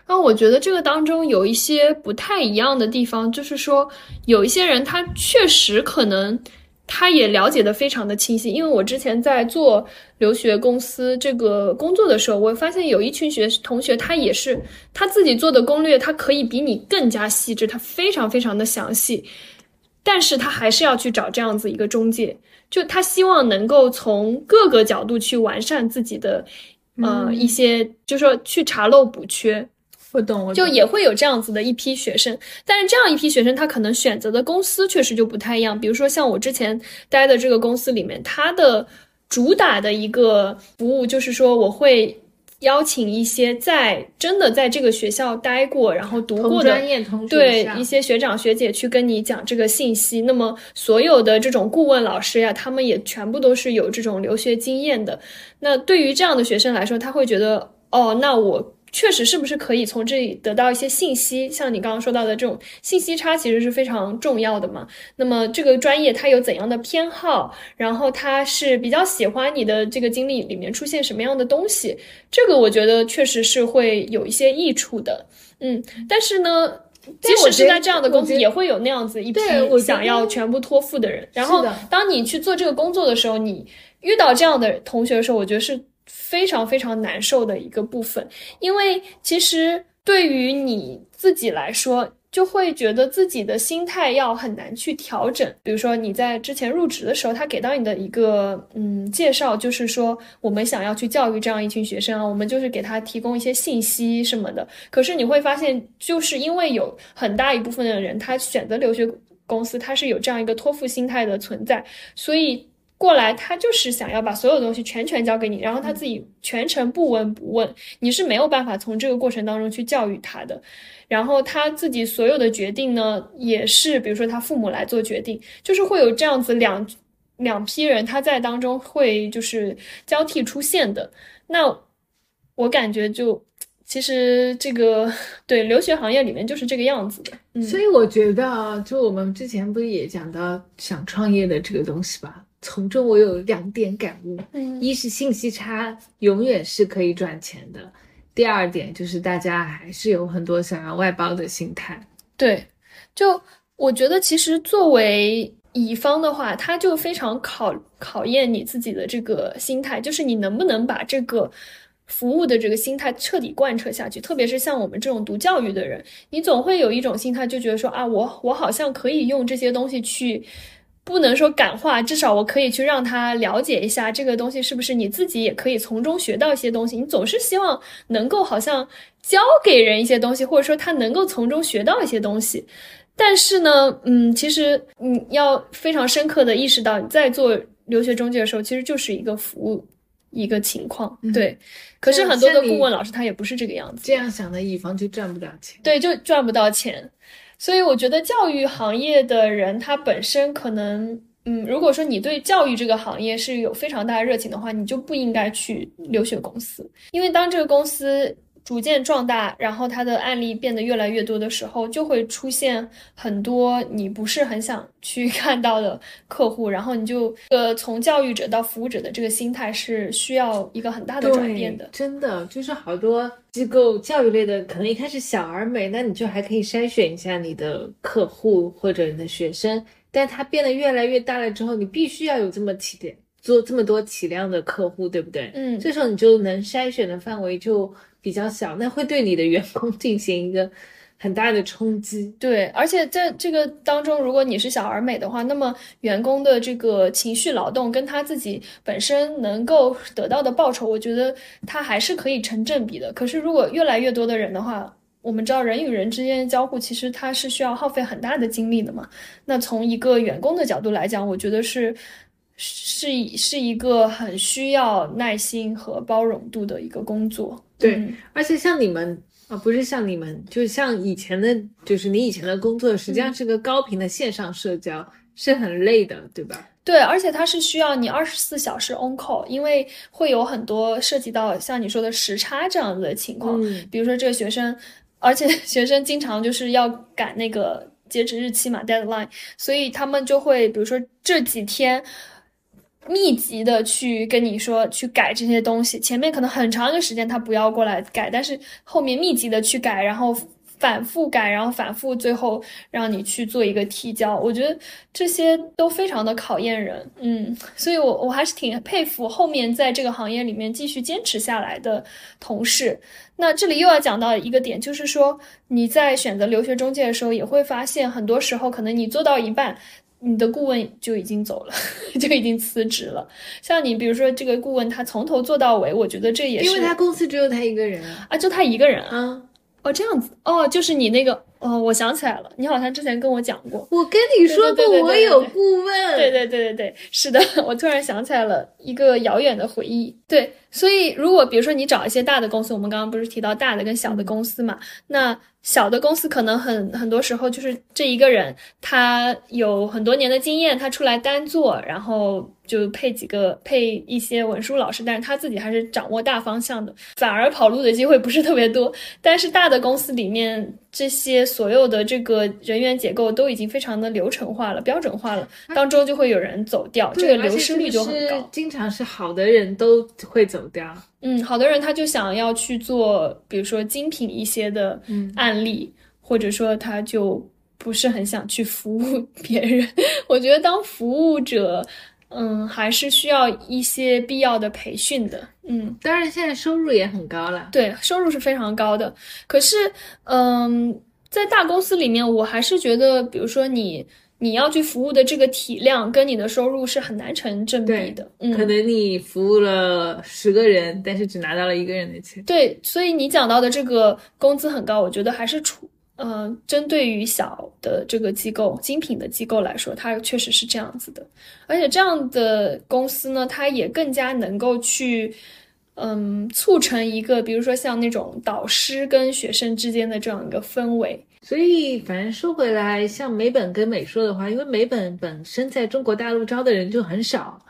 那我觉得这个当中有一些不太一样的地方，就是说有一些人他确实可能他也了解的非常的清晰，因为我之前在做留学公司这个工作的时候，我发现有一群学同学他也是他自己做的攻略，他可以比你更加细致，他非常非常的详细，但是他还是要去找这样子一个中介，就他希望能够从各个角度去完善自己的。呃，一些就是说去查漏补缺，我懂，我懂就也会有这样子的一批学生，但是这样一批学生，他可能选择的公司确实就不太一样。比如说像我之前待的这个公司里面，它的主打的一个服务就是说，我会邀请一些在真的在这个学校待过，然后读过的专业同学对一些学长学姐去跟你讲这个信息，那么所有的这种顾问老师呀，他们也全部都是有这种留学经验的。那对于这样的学生来说，他会觉得，哦，那我确实是不是可以从这里得到一些信息？像你刚刚说到的这种信息差，其实是非常重要的嘛。那么这个专业它有怎样的偏好，然后他是比较喜欢你的这个经历里面出现什么样的东西，这个我觉得确实是会有一些益处的。嗯，但是呢。即使是在这样的公司，也会有那样子一批想要全部托付的人。然后，当你去做这个工作的时候，你遇到这样的同学的时候，我觉得是非常非常难受的一个部分，因为其实对于你自己来说，就会觉得自己的心态要很难去调整。比如说你在之前入职的时候，他给到你的一个嗯介绍，就是说我们想要去教育这样一群学生啊，我们就是给他提供一些信息什么的。可是你会发现，就是因为有很大一部分的人，他选择留学公司，他是有这样一个托付心态的存在，所以过来，他就是想要把所有东西全权交给你，然后他自己全程不闻不问，你是没有办法从这个过程当中去教育他的。然后他自己所有的决定呢，也是比如说他父母来做决定，就是会有这样子两两批人他在当中会就是交替出现的。那我感觉就其实这个对留学行业里面就是这个样子的。嗯，所以我觉得，就我们之前不是也讲到想创业的这个东西吧？从中我有两点感悟，嗯一是信息差永远是可以赚钱的，第二点就是大家还是有很多想要外包的心态。对，就我觉得其实作为乙方的话，他就非常考考验你自己的这个心态，就是你能不能把这个服务的这个心态彻底贯彻下去。特别是像我们这种读教育的人，你总会有一种心态，就觉得说啊，我我好像可以用这些东西去。不能说感化，至少我可以去让他了解一下这个东西是不是你自己也可以从中学到一些东西。你总是希望能够好像教给人一些东西，或者说他能够从中学到一些东西。但是呢，嗯，其实你要非常深刻的意识到，你在做留学中介的时候，其实就是一个服务一个情况，对。可是很多的顾问老师他也不是这个样子，这样想的乙方就赚不到钱，对，就赚不到钱。所以我觉得教育行业的人，他本身可能，嗯，如果说你对教育这个行业是有非常大的热情的话，你就不应该去留学公司，因为当这个公司逐渐壮大，然后它的案例变得越来越多的时候，就会出现很多你不是很想去 看到的客户，然后你就呃，从教育者到服务者的这个心态是需要一个很大的转变的。真的就是好多机构教育类的，可能一开始小而美，那你就还可以筛选一下你的客户或者你的学生，但它变得越来越大了之后，你必须要有这么体点做这么多体量的客户，对不对？嗯，这时候你就能筛选的范围就比较小，那会对你的员工进行一个很大的冲击。对，而且在这个当中，如果你是小而美的话，那么员工的这个情绪劳动跟他自己本身能够得到的报酬，我觉得他还是可以成正比的。可是如果越来越多的人的话，我们知道人与人之间的交互，其实它是需要耗费很大的精力的嘛。那从一个员工的角度来讲，我觉得是是是一个很需要耐心和包容度的一个工作。对，嗯而且像你们啊，不是像你们，就是像以前的，就是你以前的工作，实际上是个高频的线上社交，是很累的，对吧？对，而且它是需要你二十四小时 on call，因为会有很多涉及到像你说的时差这样子的情况。嗯比如说这个学生，而且 学生经常就是要赶那个截止日期嘛 deadline，所以他们就会比如说这几天。密集的去跟你说去改这些东西，前面可能很长一个时间他不要过来改，但是后面密集的去改，然后反复改，然后反复，最后让你去做一个提交。我觉得这些都非常的考验人，嗯，所以我我还是挺佩服后面在这个行业里面继续坚持下来的同事。那这里又要讲到一个点，就是说你在选择留学中介的时候，也会发现很多时候可能你做到一半。你的顾问就已经走了，就已经辞职了。像你，比如说这个顾问，他从头做到尾，我觉得这也是因为他公司只有他一个人啊。啊，就他一个人啊。啊，哦，这样子哦，就是你那个哦，我想起来了，你好像之前跟我讲过。我跟你说过，我有顾问。对对对对对，是的，我突然想起来了一个遥远的回忆。对，所以如果比如说你找一些大的公司，我们刚刚不是提到大的跟小的公司嘛？那小的公司可能很很多时候就是这一个人，他有很多年的经验，他出来单做，然后就配几个配一些文书老师，但是他自己还是掌握大方向的，反而跑路的机会不是特别多。但是大的公司里面，这些所有的这个人员结构都已经非常的流程化了、标准化了，当中就会有人走掉，这个流失率就很高。经常是好的人都会走掉。嗯，好的人他就想要去做，比如说精品一些的嗯案例，或者说他就不是很想去服务 别人。我觉得当服务者，嗯，还是需要一些必要的培训的。嗯，当然，现在收入也很高了。对，收入是非常高的。可是，嗯，在大公司里面，我还是觉得，比如说你你要去服务的这个体量跟你的收入是很难成正比的。嗯，可能你服务了十个人，但是只拿到了一个人的钱。对，所以你讲到的这个工资很高，我觉得还是处呃，针对于小的这个机构、精品的机构来说，它确实是这样子的。而且这样的公司呢，它也更加能够去，嗯，促成一个，比如说像那种导师跟学生之间的这样一个氛围。所以，反正说回来，像美本跟美硕的话，因为美本本身在中国大陆招的人就很少，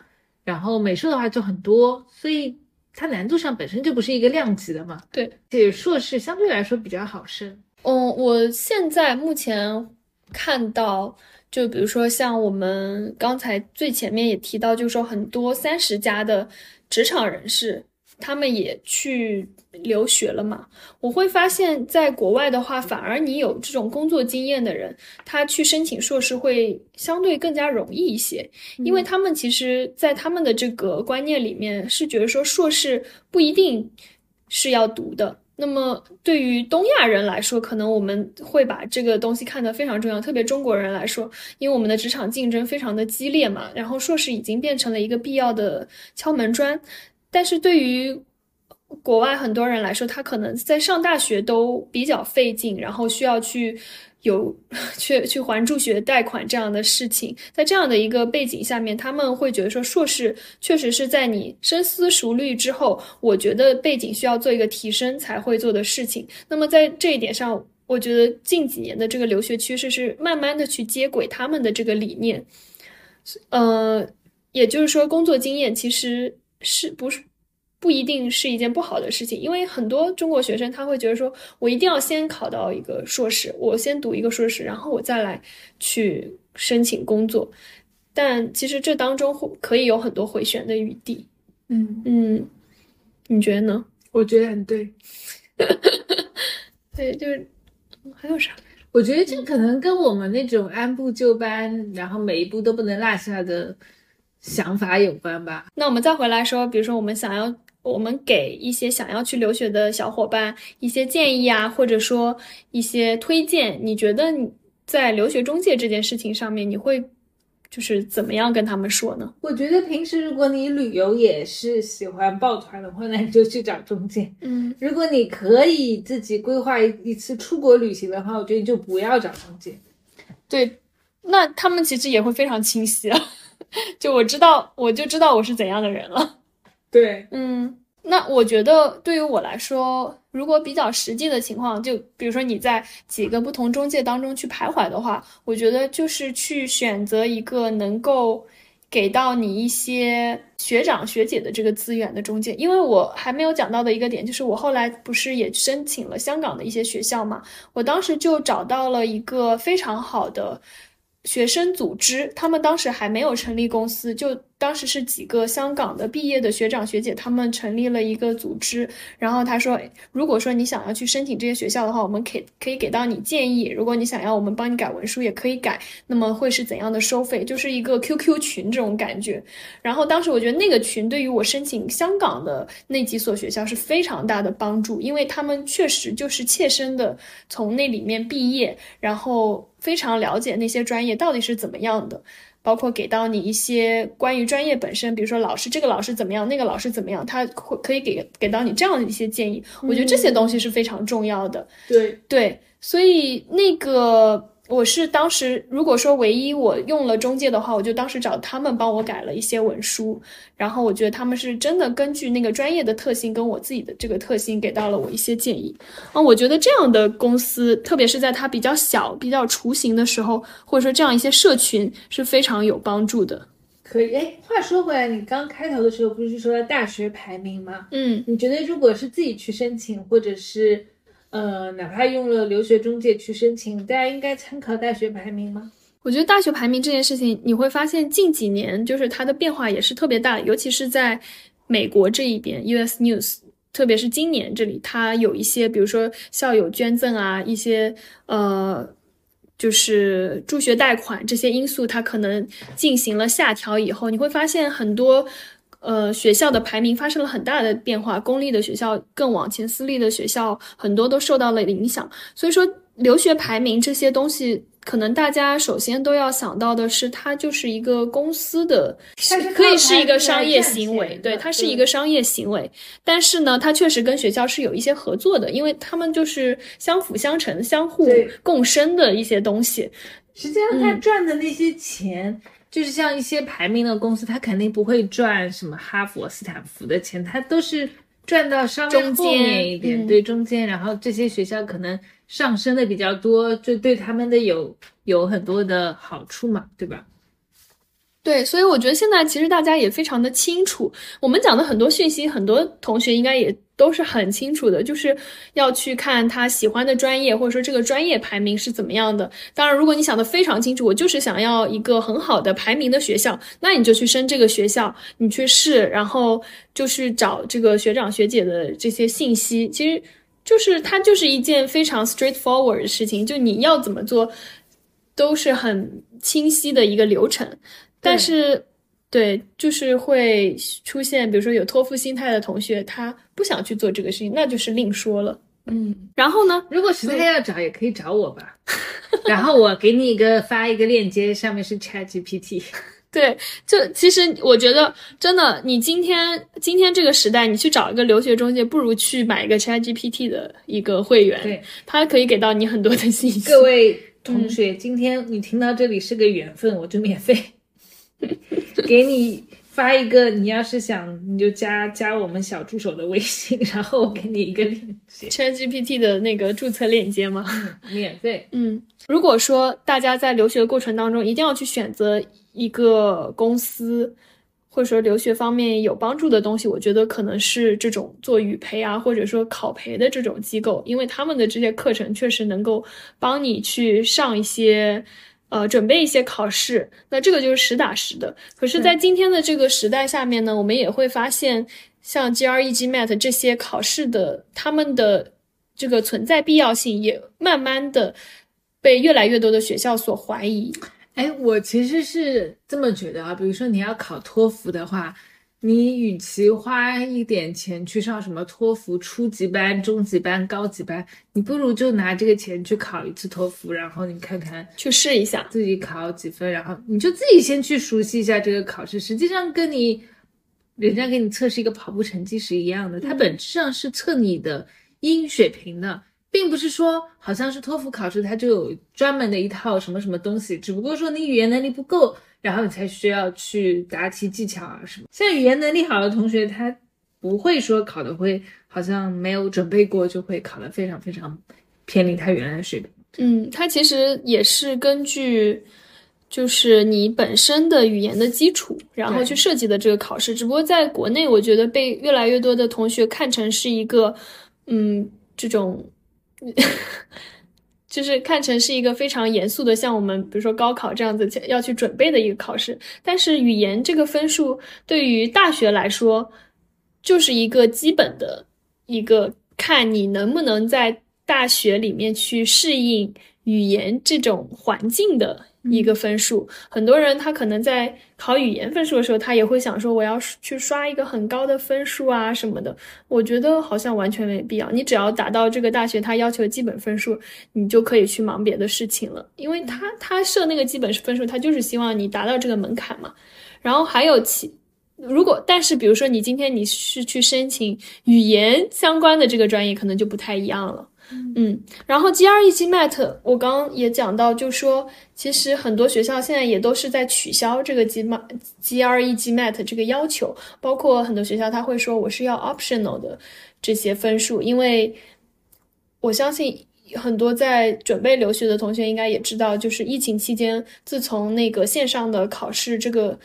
然后美硕的话就很多，所以它难度上本身就不是一个量级的嘛。对，且硕士相对来说比较好升。嗯，我现在目前看到，就比如说像我们刚才最前面也提到，就是说很多三十加的职场人士，他们也去留学了嘛。我会发现，在国外的话，反而你有这种工作经验的人，他去申请硕士会相对更加容易一些，因为他们其实，在他们的这个观念里面是觉得说硕士不一定是要读的。那么对于东亚人来说，可能我们会把这个东西看得非常重要，特别中国人来说，因为我们的职场竞争非常的激烈嘛，然后硕士已经变成了一个必要的敲门砖。但是对于国外很多人来说，他可能在上大学都比较费劲，然后需要去。有 去去还助学贷款这样的事情，在这样的一个背景下面，他们会觉得说硕士确实是在你深思熟虑之后，我觉得背景需要做一个提升才会做的事情。那么在这一点上，我觉得近几年的这个留学趋势是慢慢的去接轨他们的这个理念，呃，也就是说工作经验其实是不是？不一定是一件不好的事情，因为很多中国学生他会觉得说，我一定要先考到一个硕士，我先读一个硕士，然后我再来去申请工作。但其实这当中会可以有很多回旋的余地。嗯嗯，你觉得呢？我觉得很对。对，就是还有啥？我觉得这可能跟我们那种按部就班，然后每一步都不能落下的想法有关吧。那我们再回来说，比如说我们想要。我们给一些想要去留学的小伙伴一些建议啊，或者说一些推荐。你觉得你在留学中介这件事情上面，你会就是怎么样跟他们说呢？我觉得平时如果你旅游也是喜欢抱团的话，那你就去找中介。嗯，如果你可以自己规划一一次出国旅行的话，我觉得你就不要找中介。对，那他们其实也会非常清晰啊，就我知道，我就知道我是怎样的人了。对，嗯，那我觉得对于我来说，如果比较实际的情况，就比如说你在几个不同中介当中去徘徊的话，我觉得就是去选择一个能够给到你一些学长学姐的这个资源的中介。因为我还没有讲到的一个点，就是我后来不是也申请了香港的一些学校嘛，我当时就找到了一个非常好的学生组织，他们当时还没有成立公司，就。当时是几个香港的毕业的学长学姐，他们成立了一个组织。然后他说，如果说你想要去申请这些学校的话，我们可以可以给到你建议。如果你想要我们帮你改文书，也可以改。那么会是怎样的收费？就是一个 QQ 群这种感觉。然后当时我觉得那个群对于我申请香港的那几所学校是非常大的帮助，因为他们确实就是切身的从那里面毕业，然后非常了解那些专业到底是怎么样的。包括给到你一些关于专业本身，比如说老师这个老师怎么样，那个老师怎么样，他会可以给给到你这样的一些建议。我觉得这些东西是非常重要的。对对，所以那个。我是当时，如果说唯一我用了中介的话，我就当时找他们帮我改了一些文书，然后我觉得他们是真的根据那个专业的特性跟我自己的这个特性给到了我一些建议。啊，我觉得这样的公司，特别是在它比较小、比较雏形的时候，或者说这样一些社群是非常有帮助的。可以，哎，话说回来，你刚开头的时候不是说大学排名吗？嗯，你觉得如果是自己去申请，或者是？呃，哪怕用了留学中介去申请，大家应该参考大学排名吗？我觉得大学排名这件事情，你会发现近几年就是它的变化也是特别大，尤其是在美国这一边，US News，特别是今年这里，它有一些，比如说校友捐赠啊，一些呃，就是助学贷款这些因素，它可能进行了下调以后，你会发现很多。呃，学校的排名发生了很大的变化，公立的学校更往前，私立的学校很多都受到了影响。所以说，留学排名这些东西可能大家首先都要想到的是，它就是一个公司的，它可以是一个商业行为，对，它是一个商业行为。但是呢，它确实跟学校是有一些合作的，因为他们就是相辅相成、相互共生的一些东西。实际上，他嗯赚的那些钱，就是像一些排名的公司，他肯定不会赚什么哈佛、斯坦福的钱，他都是赚到稍微后面一点，嗯对中间。然后这些学校可能上升的比较多，就对他们的有有很多的好处嘛，对吧？对，所以我觉得现在其实大家也非常的清楚，我们讲的很多讯息，很多同学应该也都是很清楚的，就是要去看他喜欢的专业，或者说这个专业排名是怎么样的。当然，如果你想的非常清楚，我就是想要一个很好的排名的学校，那你就去升这个学校，你去试，然后就是找这个学长学姐的这些信息，其实就是它就是一件非常 straightforward 的事情，就你要怎么做，都是很清晰的一个流程。但是，对，就是会出现，比如说有托付心态的同学，他不想去做这个事情，那就是另说了。嗯，然后呢，如果实在要找，也可以找我吧。然后我给你一个发一个链接，上面是 Chat GPT。对，就其实我觉得真的，你今天今天这个时代，你去找一个留学中介，不如去买一个 ChatGPT 的一个会员，对，它可以给到你很多的信息。各位同学，今天你听到这里是个缘分，我就免费 给你发一个。你要是想，你就加加我们小助手的微信，然后我给你一个链接，ChatGPT 的那个注册链接吗？免费。嗯，如果说大家在留学的过程当中一定要去选择一个公司，或者说留学方面有帮助的东西，我觉得可能是这种做语培啊，或者说考培的这种机构，因为他们的这些课程确实能够帮你去上一些。呃，准备一些考试，那这个就是实打实的。可是，在今天的这个时代下面呢，我们也会发现，像 GRE、GMAT 这些考试的，他们的这个存在必要性也慢慢的被越来越多的学校所怀疑。哎，我其实是这么觉得啊，比如说你要考托福的话，你与其花一点钱去上什么托福初级班、中级班、高级班，你不如就拿这个钱去考一次托福，然后你看看去试一下，自己考几分，然后你就自己先去熟悉一下这个考试。实际上跟你人家给你测试一个跑步成绩是一样的，它嗯本质上是测你的英语水平的。并不是说好像是托福考试，它就有专门的一套什么什么东西，只不过说你语言能力不够，然后你才需要去答题技巧啊什么。像语言能力好的同学，他不会说考的会好像没有准备过就会考的非常非常偏离他原来的水平。嗯，它其实也是根据就是你本身的语言的基础，然后去设计的这个考试。只不过在国内，我觉得被越来越多的同学看成是一个，嗯，这种。就是看成是一个非常严肃的，像我们比如说高考这样子要去准备的一个考试，但是语言这个分数对于大学来说，就是一个基本的一个看你能不能在大学里面去适应语言这种环境的一个分数。很多人他可能在考语言分数的时候，他也会想说我要去刷一个很高的分数啊什么的。我觉得好像完全没必要，你只要达到这个大学他要求的基本分数，你就可以去忙别的事情了。因为他他设那个基本分数，他就是希望你达到这个门槛嘛。然后还有其。如果，但是比如说你今天你是去申请语言相关的这个专业，可能就不太一样了。嗯，然后 GRE、GMAT，我刚刚也讲到，就说其实很多学校现在也都是在取消这个 GMA GRE GMAT 这个要求，包括很多学校他会说我是要 optional 的这些分数，因为我相信很多在准备留学的同学应该也知道，就是疫情期间，自从那个线上的考试这个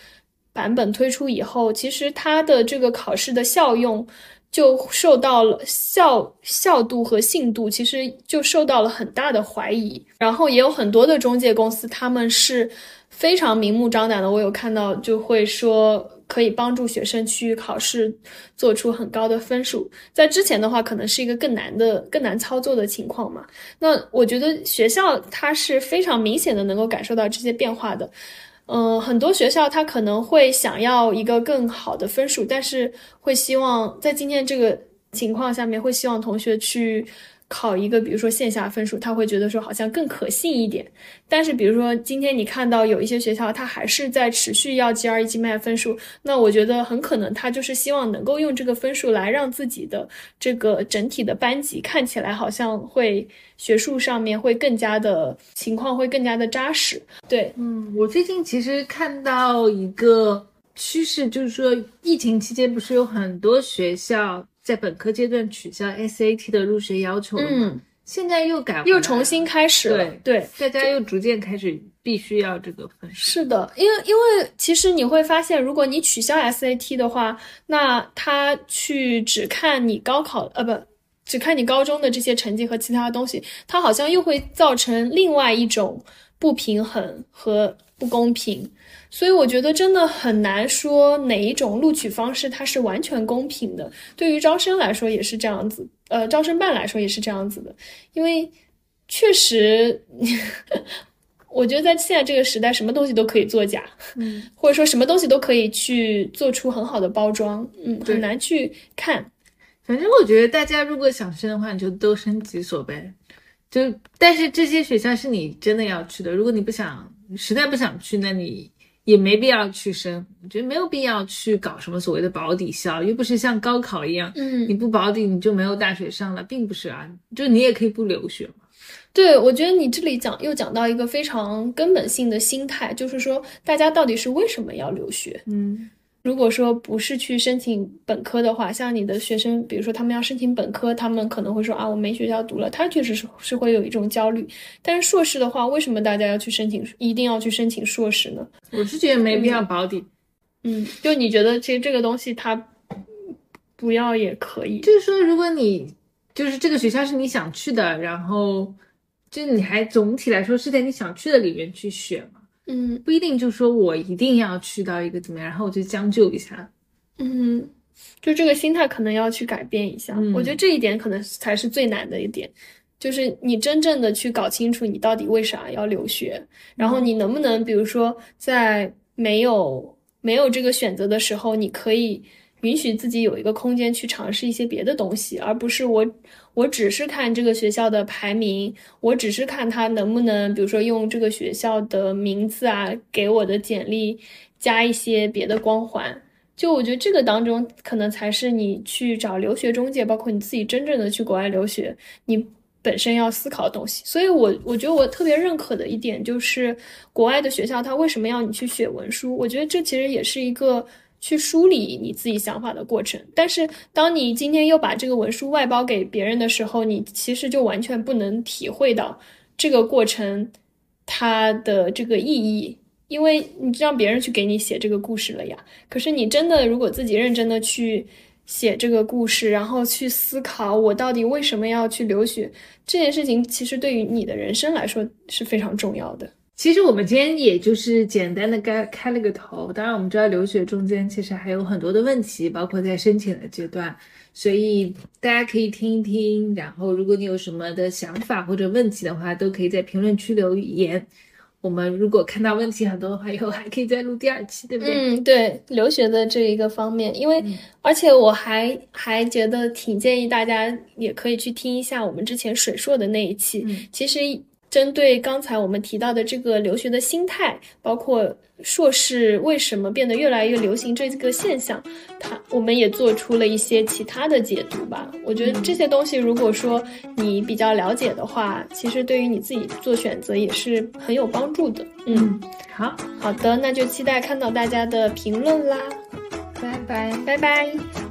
版本推出以后，其实它的这个考试的效用。就受到了效效度和信度，其实就受到了很大的怀疑。然后也有很多的中介公司，他们是非常明目张胆的。我有看到，就会说可以帮助学生去考试做出很高的分数。在之前的话，可能是一个更难的、更难操作的情况嘛。那我觉得学校它是非常明显的能够感受到这些变化的。嗯、很多学校他可能会想要一个更好的分数，但是会希望在今天这个情况下面，会希望同学去考一个，比如说线下分数，他会觉得说好像更可信一点。但是，比如说今天你看到有一些学校，它还是在持续要 GRE、GMAT 分数，那我觉得很可能他就是希望能够用这个分数来让自己的这个整体的班级看起来好像会学术上面会更加的情况会更加的扎实。对，嗯，我最近其实看到一个趋势，就是说疫情期间不是有很多学校。在本科阶段取消 SAT 的入学要求了嗯，现在又改，又重新开始了。对，大家又逐渐开始必须要这个分数。是的，因为因为其实你会发现，如果你取消 SAT 的话，那他去只看你高考，呃，不，只看你高中的这些成绩和其他东西，他好像又会造成另外一种不平衡和不公平。所以我觉得真的很难说哪一种录取方式它是完全公平的。对于招生来说也是这样子，呃，招生办来说也是这样子的。因为确实，我觉得在现在这个时代，什么东西都可以作假，嗯，或者说什么东西都可以去做出很好的包装，嗯，很难去看。反正我觉得大家如果想升的话，你就都升几所呗。就但是这些学校是你真的要去的，如果你不想，实在不想去，那你。也没必要去升，我觉得没有必要去搞什么所谓的保底校，又不是像高考一样，嗯，你不保底你就没有大学上了，并不是啊，就你也可以不留学嘛。对，我觉得你这里讲又讲到一个非常根本性的心态，就是说大家到底是为什么要留学？嗯。如果说不是去申请本科的话，像你的学生，比如说他们要申请本科，他们可能会说啊，我没学校读了，他确实是是会有一种焦虑。但是硕士的话，为什么大家要去申请，一定要去申请硕士呢？我是觉得没必要保底。嗯，就你觉得其实这个东西它不要也可以。就是说，如果你就是这个学校是你想去的，然后就你还总体来说是在你想去的里面去选嘛。嗯，不一定就说我一定要去到一个怎么样，然后我就将就一下。嗯，就这个心态可能要去改变一下。我觉得这一点可能才是最难的一点，就是你真正的去搞清楚你到底为啥要留学，然后你能不能，比如说在没有没有这个选择的时候，你可以允许自己有一个空间去尝试一些别的东西，而不是我。我只是看这个学校的排名，我只是看他能不能，比如说用这个学校的名字啊，给我的简历加一些别的光环。就我觉得这个当中，可能才是你去找留学中介，包括你自己真正的去国外留学，你本身要思考的东西。所以，我我觉得我特别认可的一点就是，国外的学校他为什么要你去写文书？我觉得这其实也是一个。去梳理你自己想法的过程，但是当你今天又把这个文书外包给别人的时候，你其实就完全不能体会到这个过程它的这个意义，因为你让别人去给你写这个故事了呀。可是你真的如果自己认真的去写这个故事，然后去思考我到底为什么要去留学这件事情，其实对于你的人生来说是非常重要的。其实我们今天也就是简单的开开了个头，当然我们知道留学中间其实还有很多的问题，包括在申请的阶段，所以大家可以听一听，然后如果你有什么的想法或者问题的话，都可以在评论区留言。我们如果看到问题很多的话，以后还可以再录第二期，对不对？嗯，对，留学的这一个方面，因为而且我还还觉得挺建议大家也可以去听一下我们之前水硕的那一期，其实。针对刚才我们提到的这个留学的心态，包括硕士为什么变得越来越流行这个现象，它我们也做出了一些其他的解读吧。我觉得这些东西，如果说你比较了解的话，其实对于你自己做选择也是很有帮助的。嗯，好好的，那就期待看到大家的评论啦，拜拜拜拜。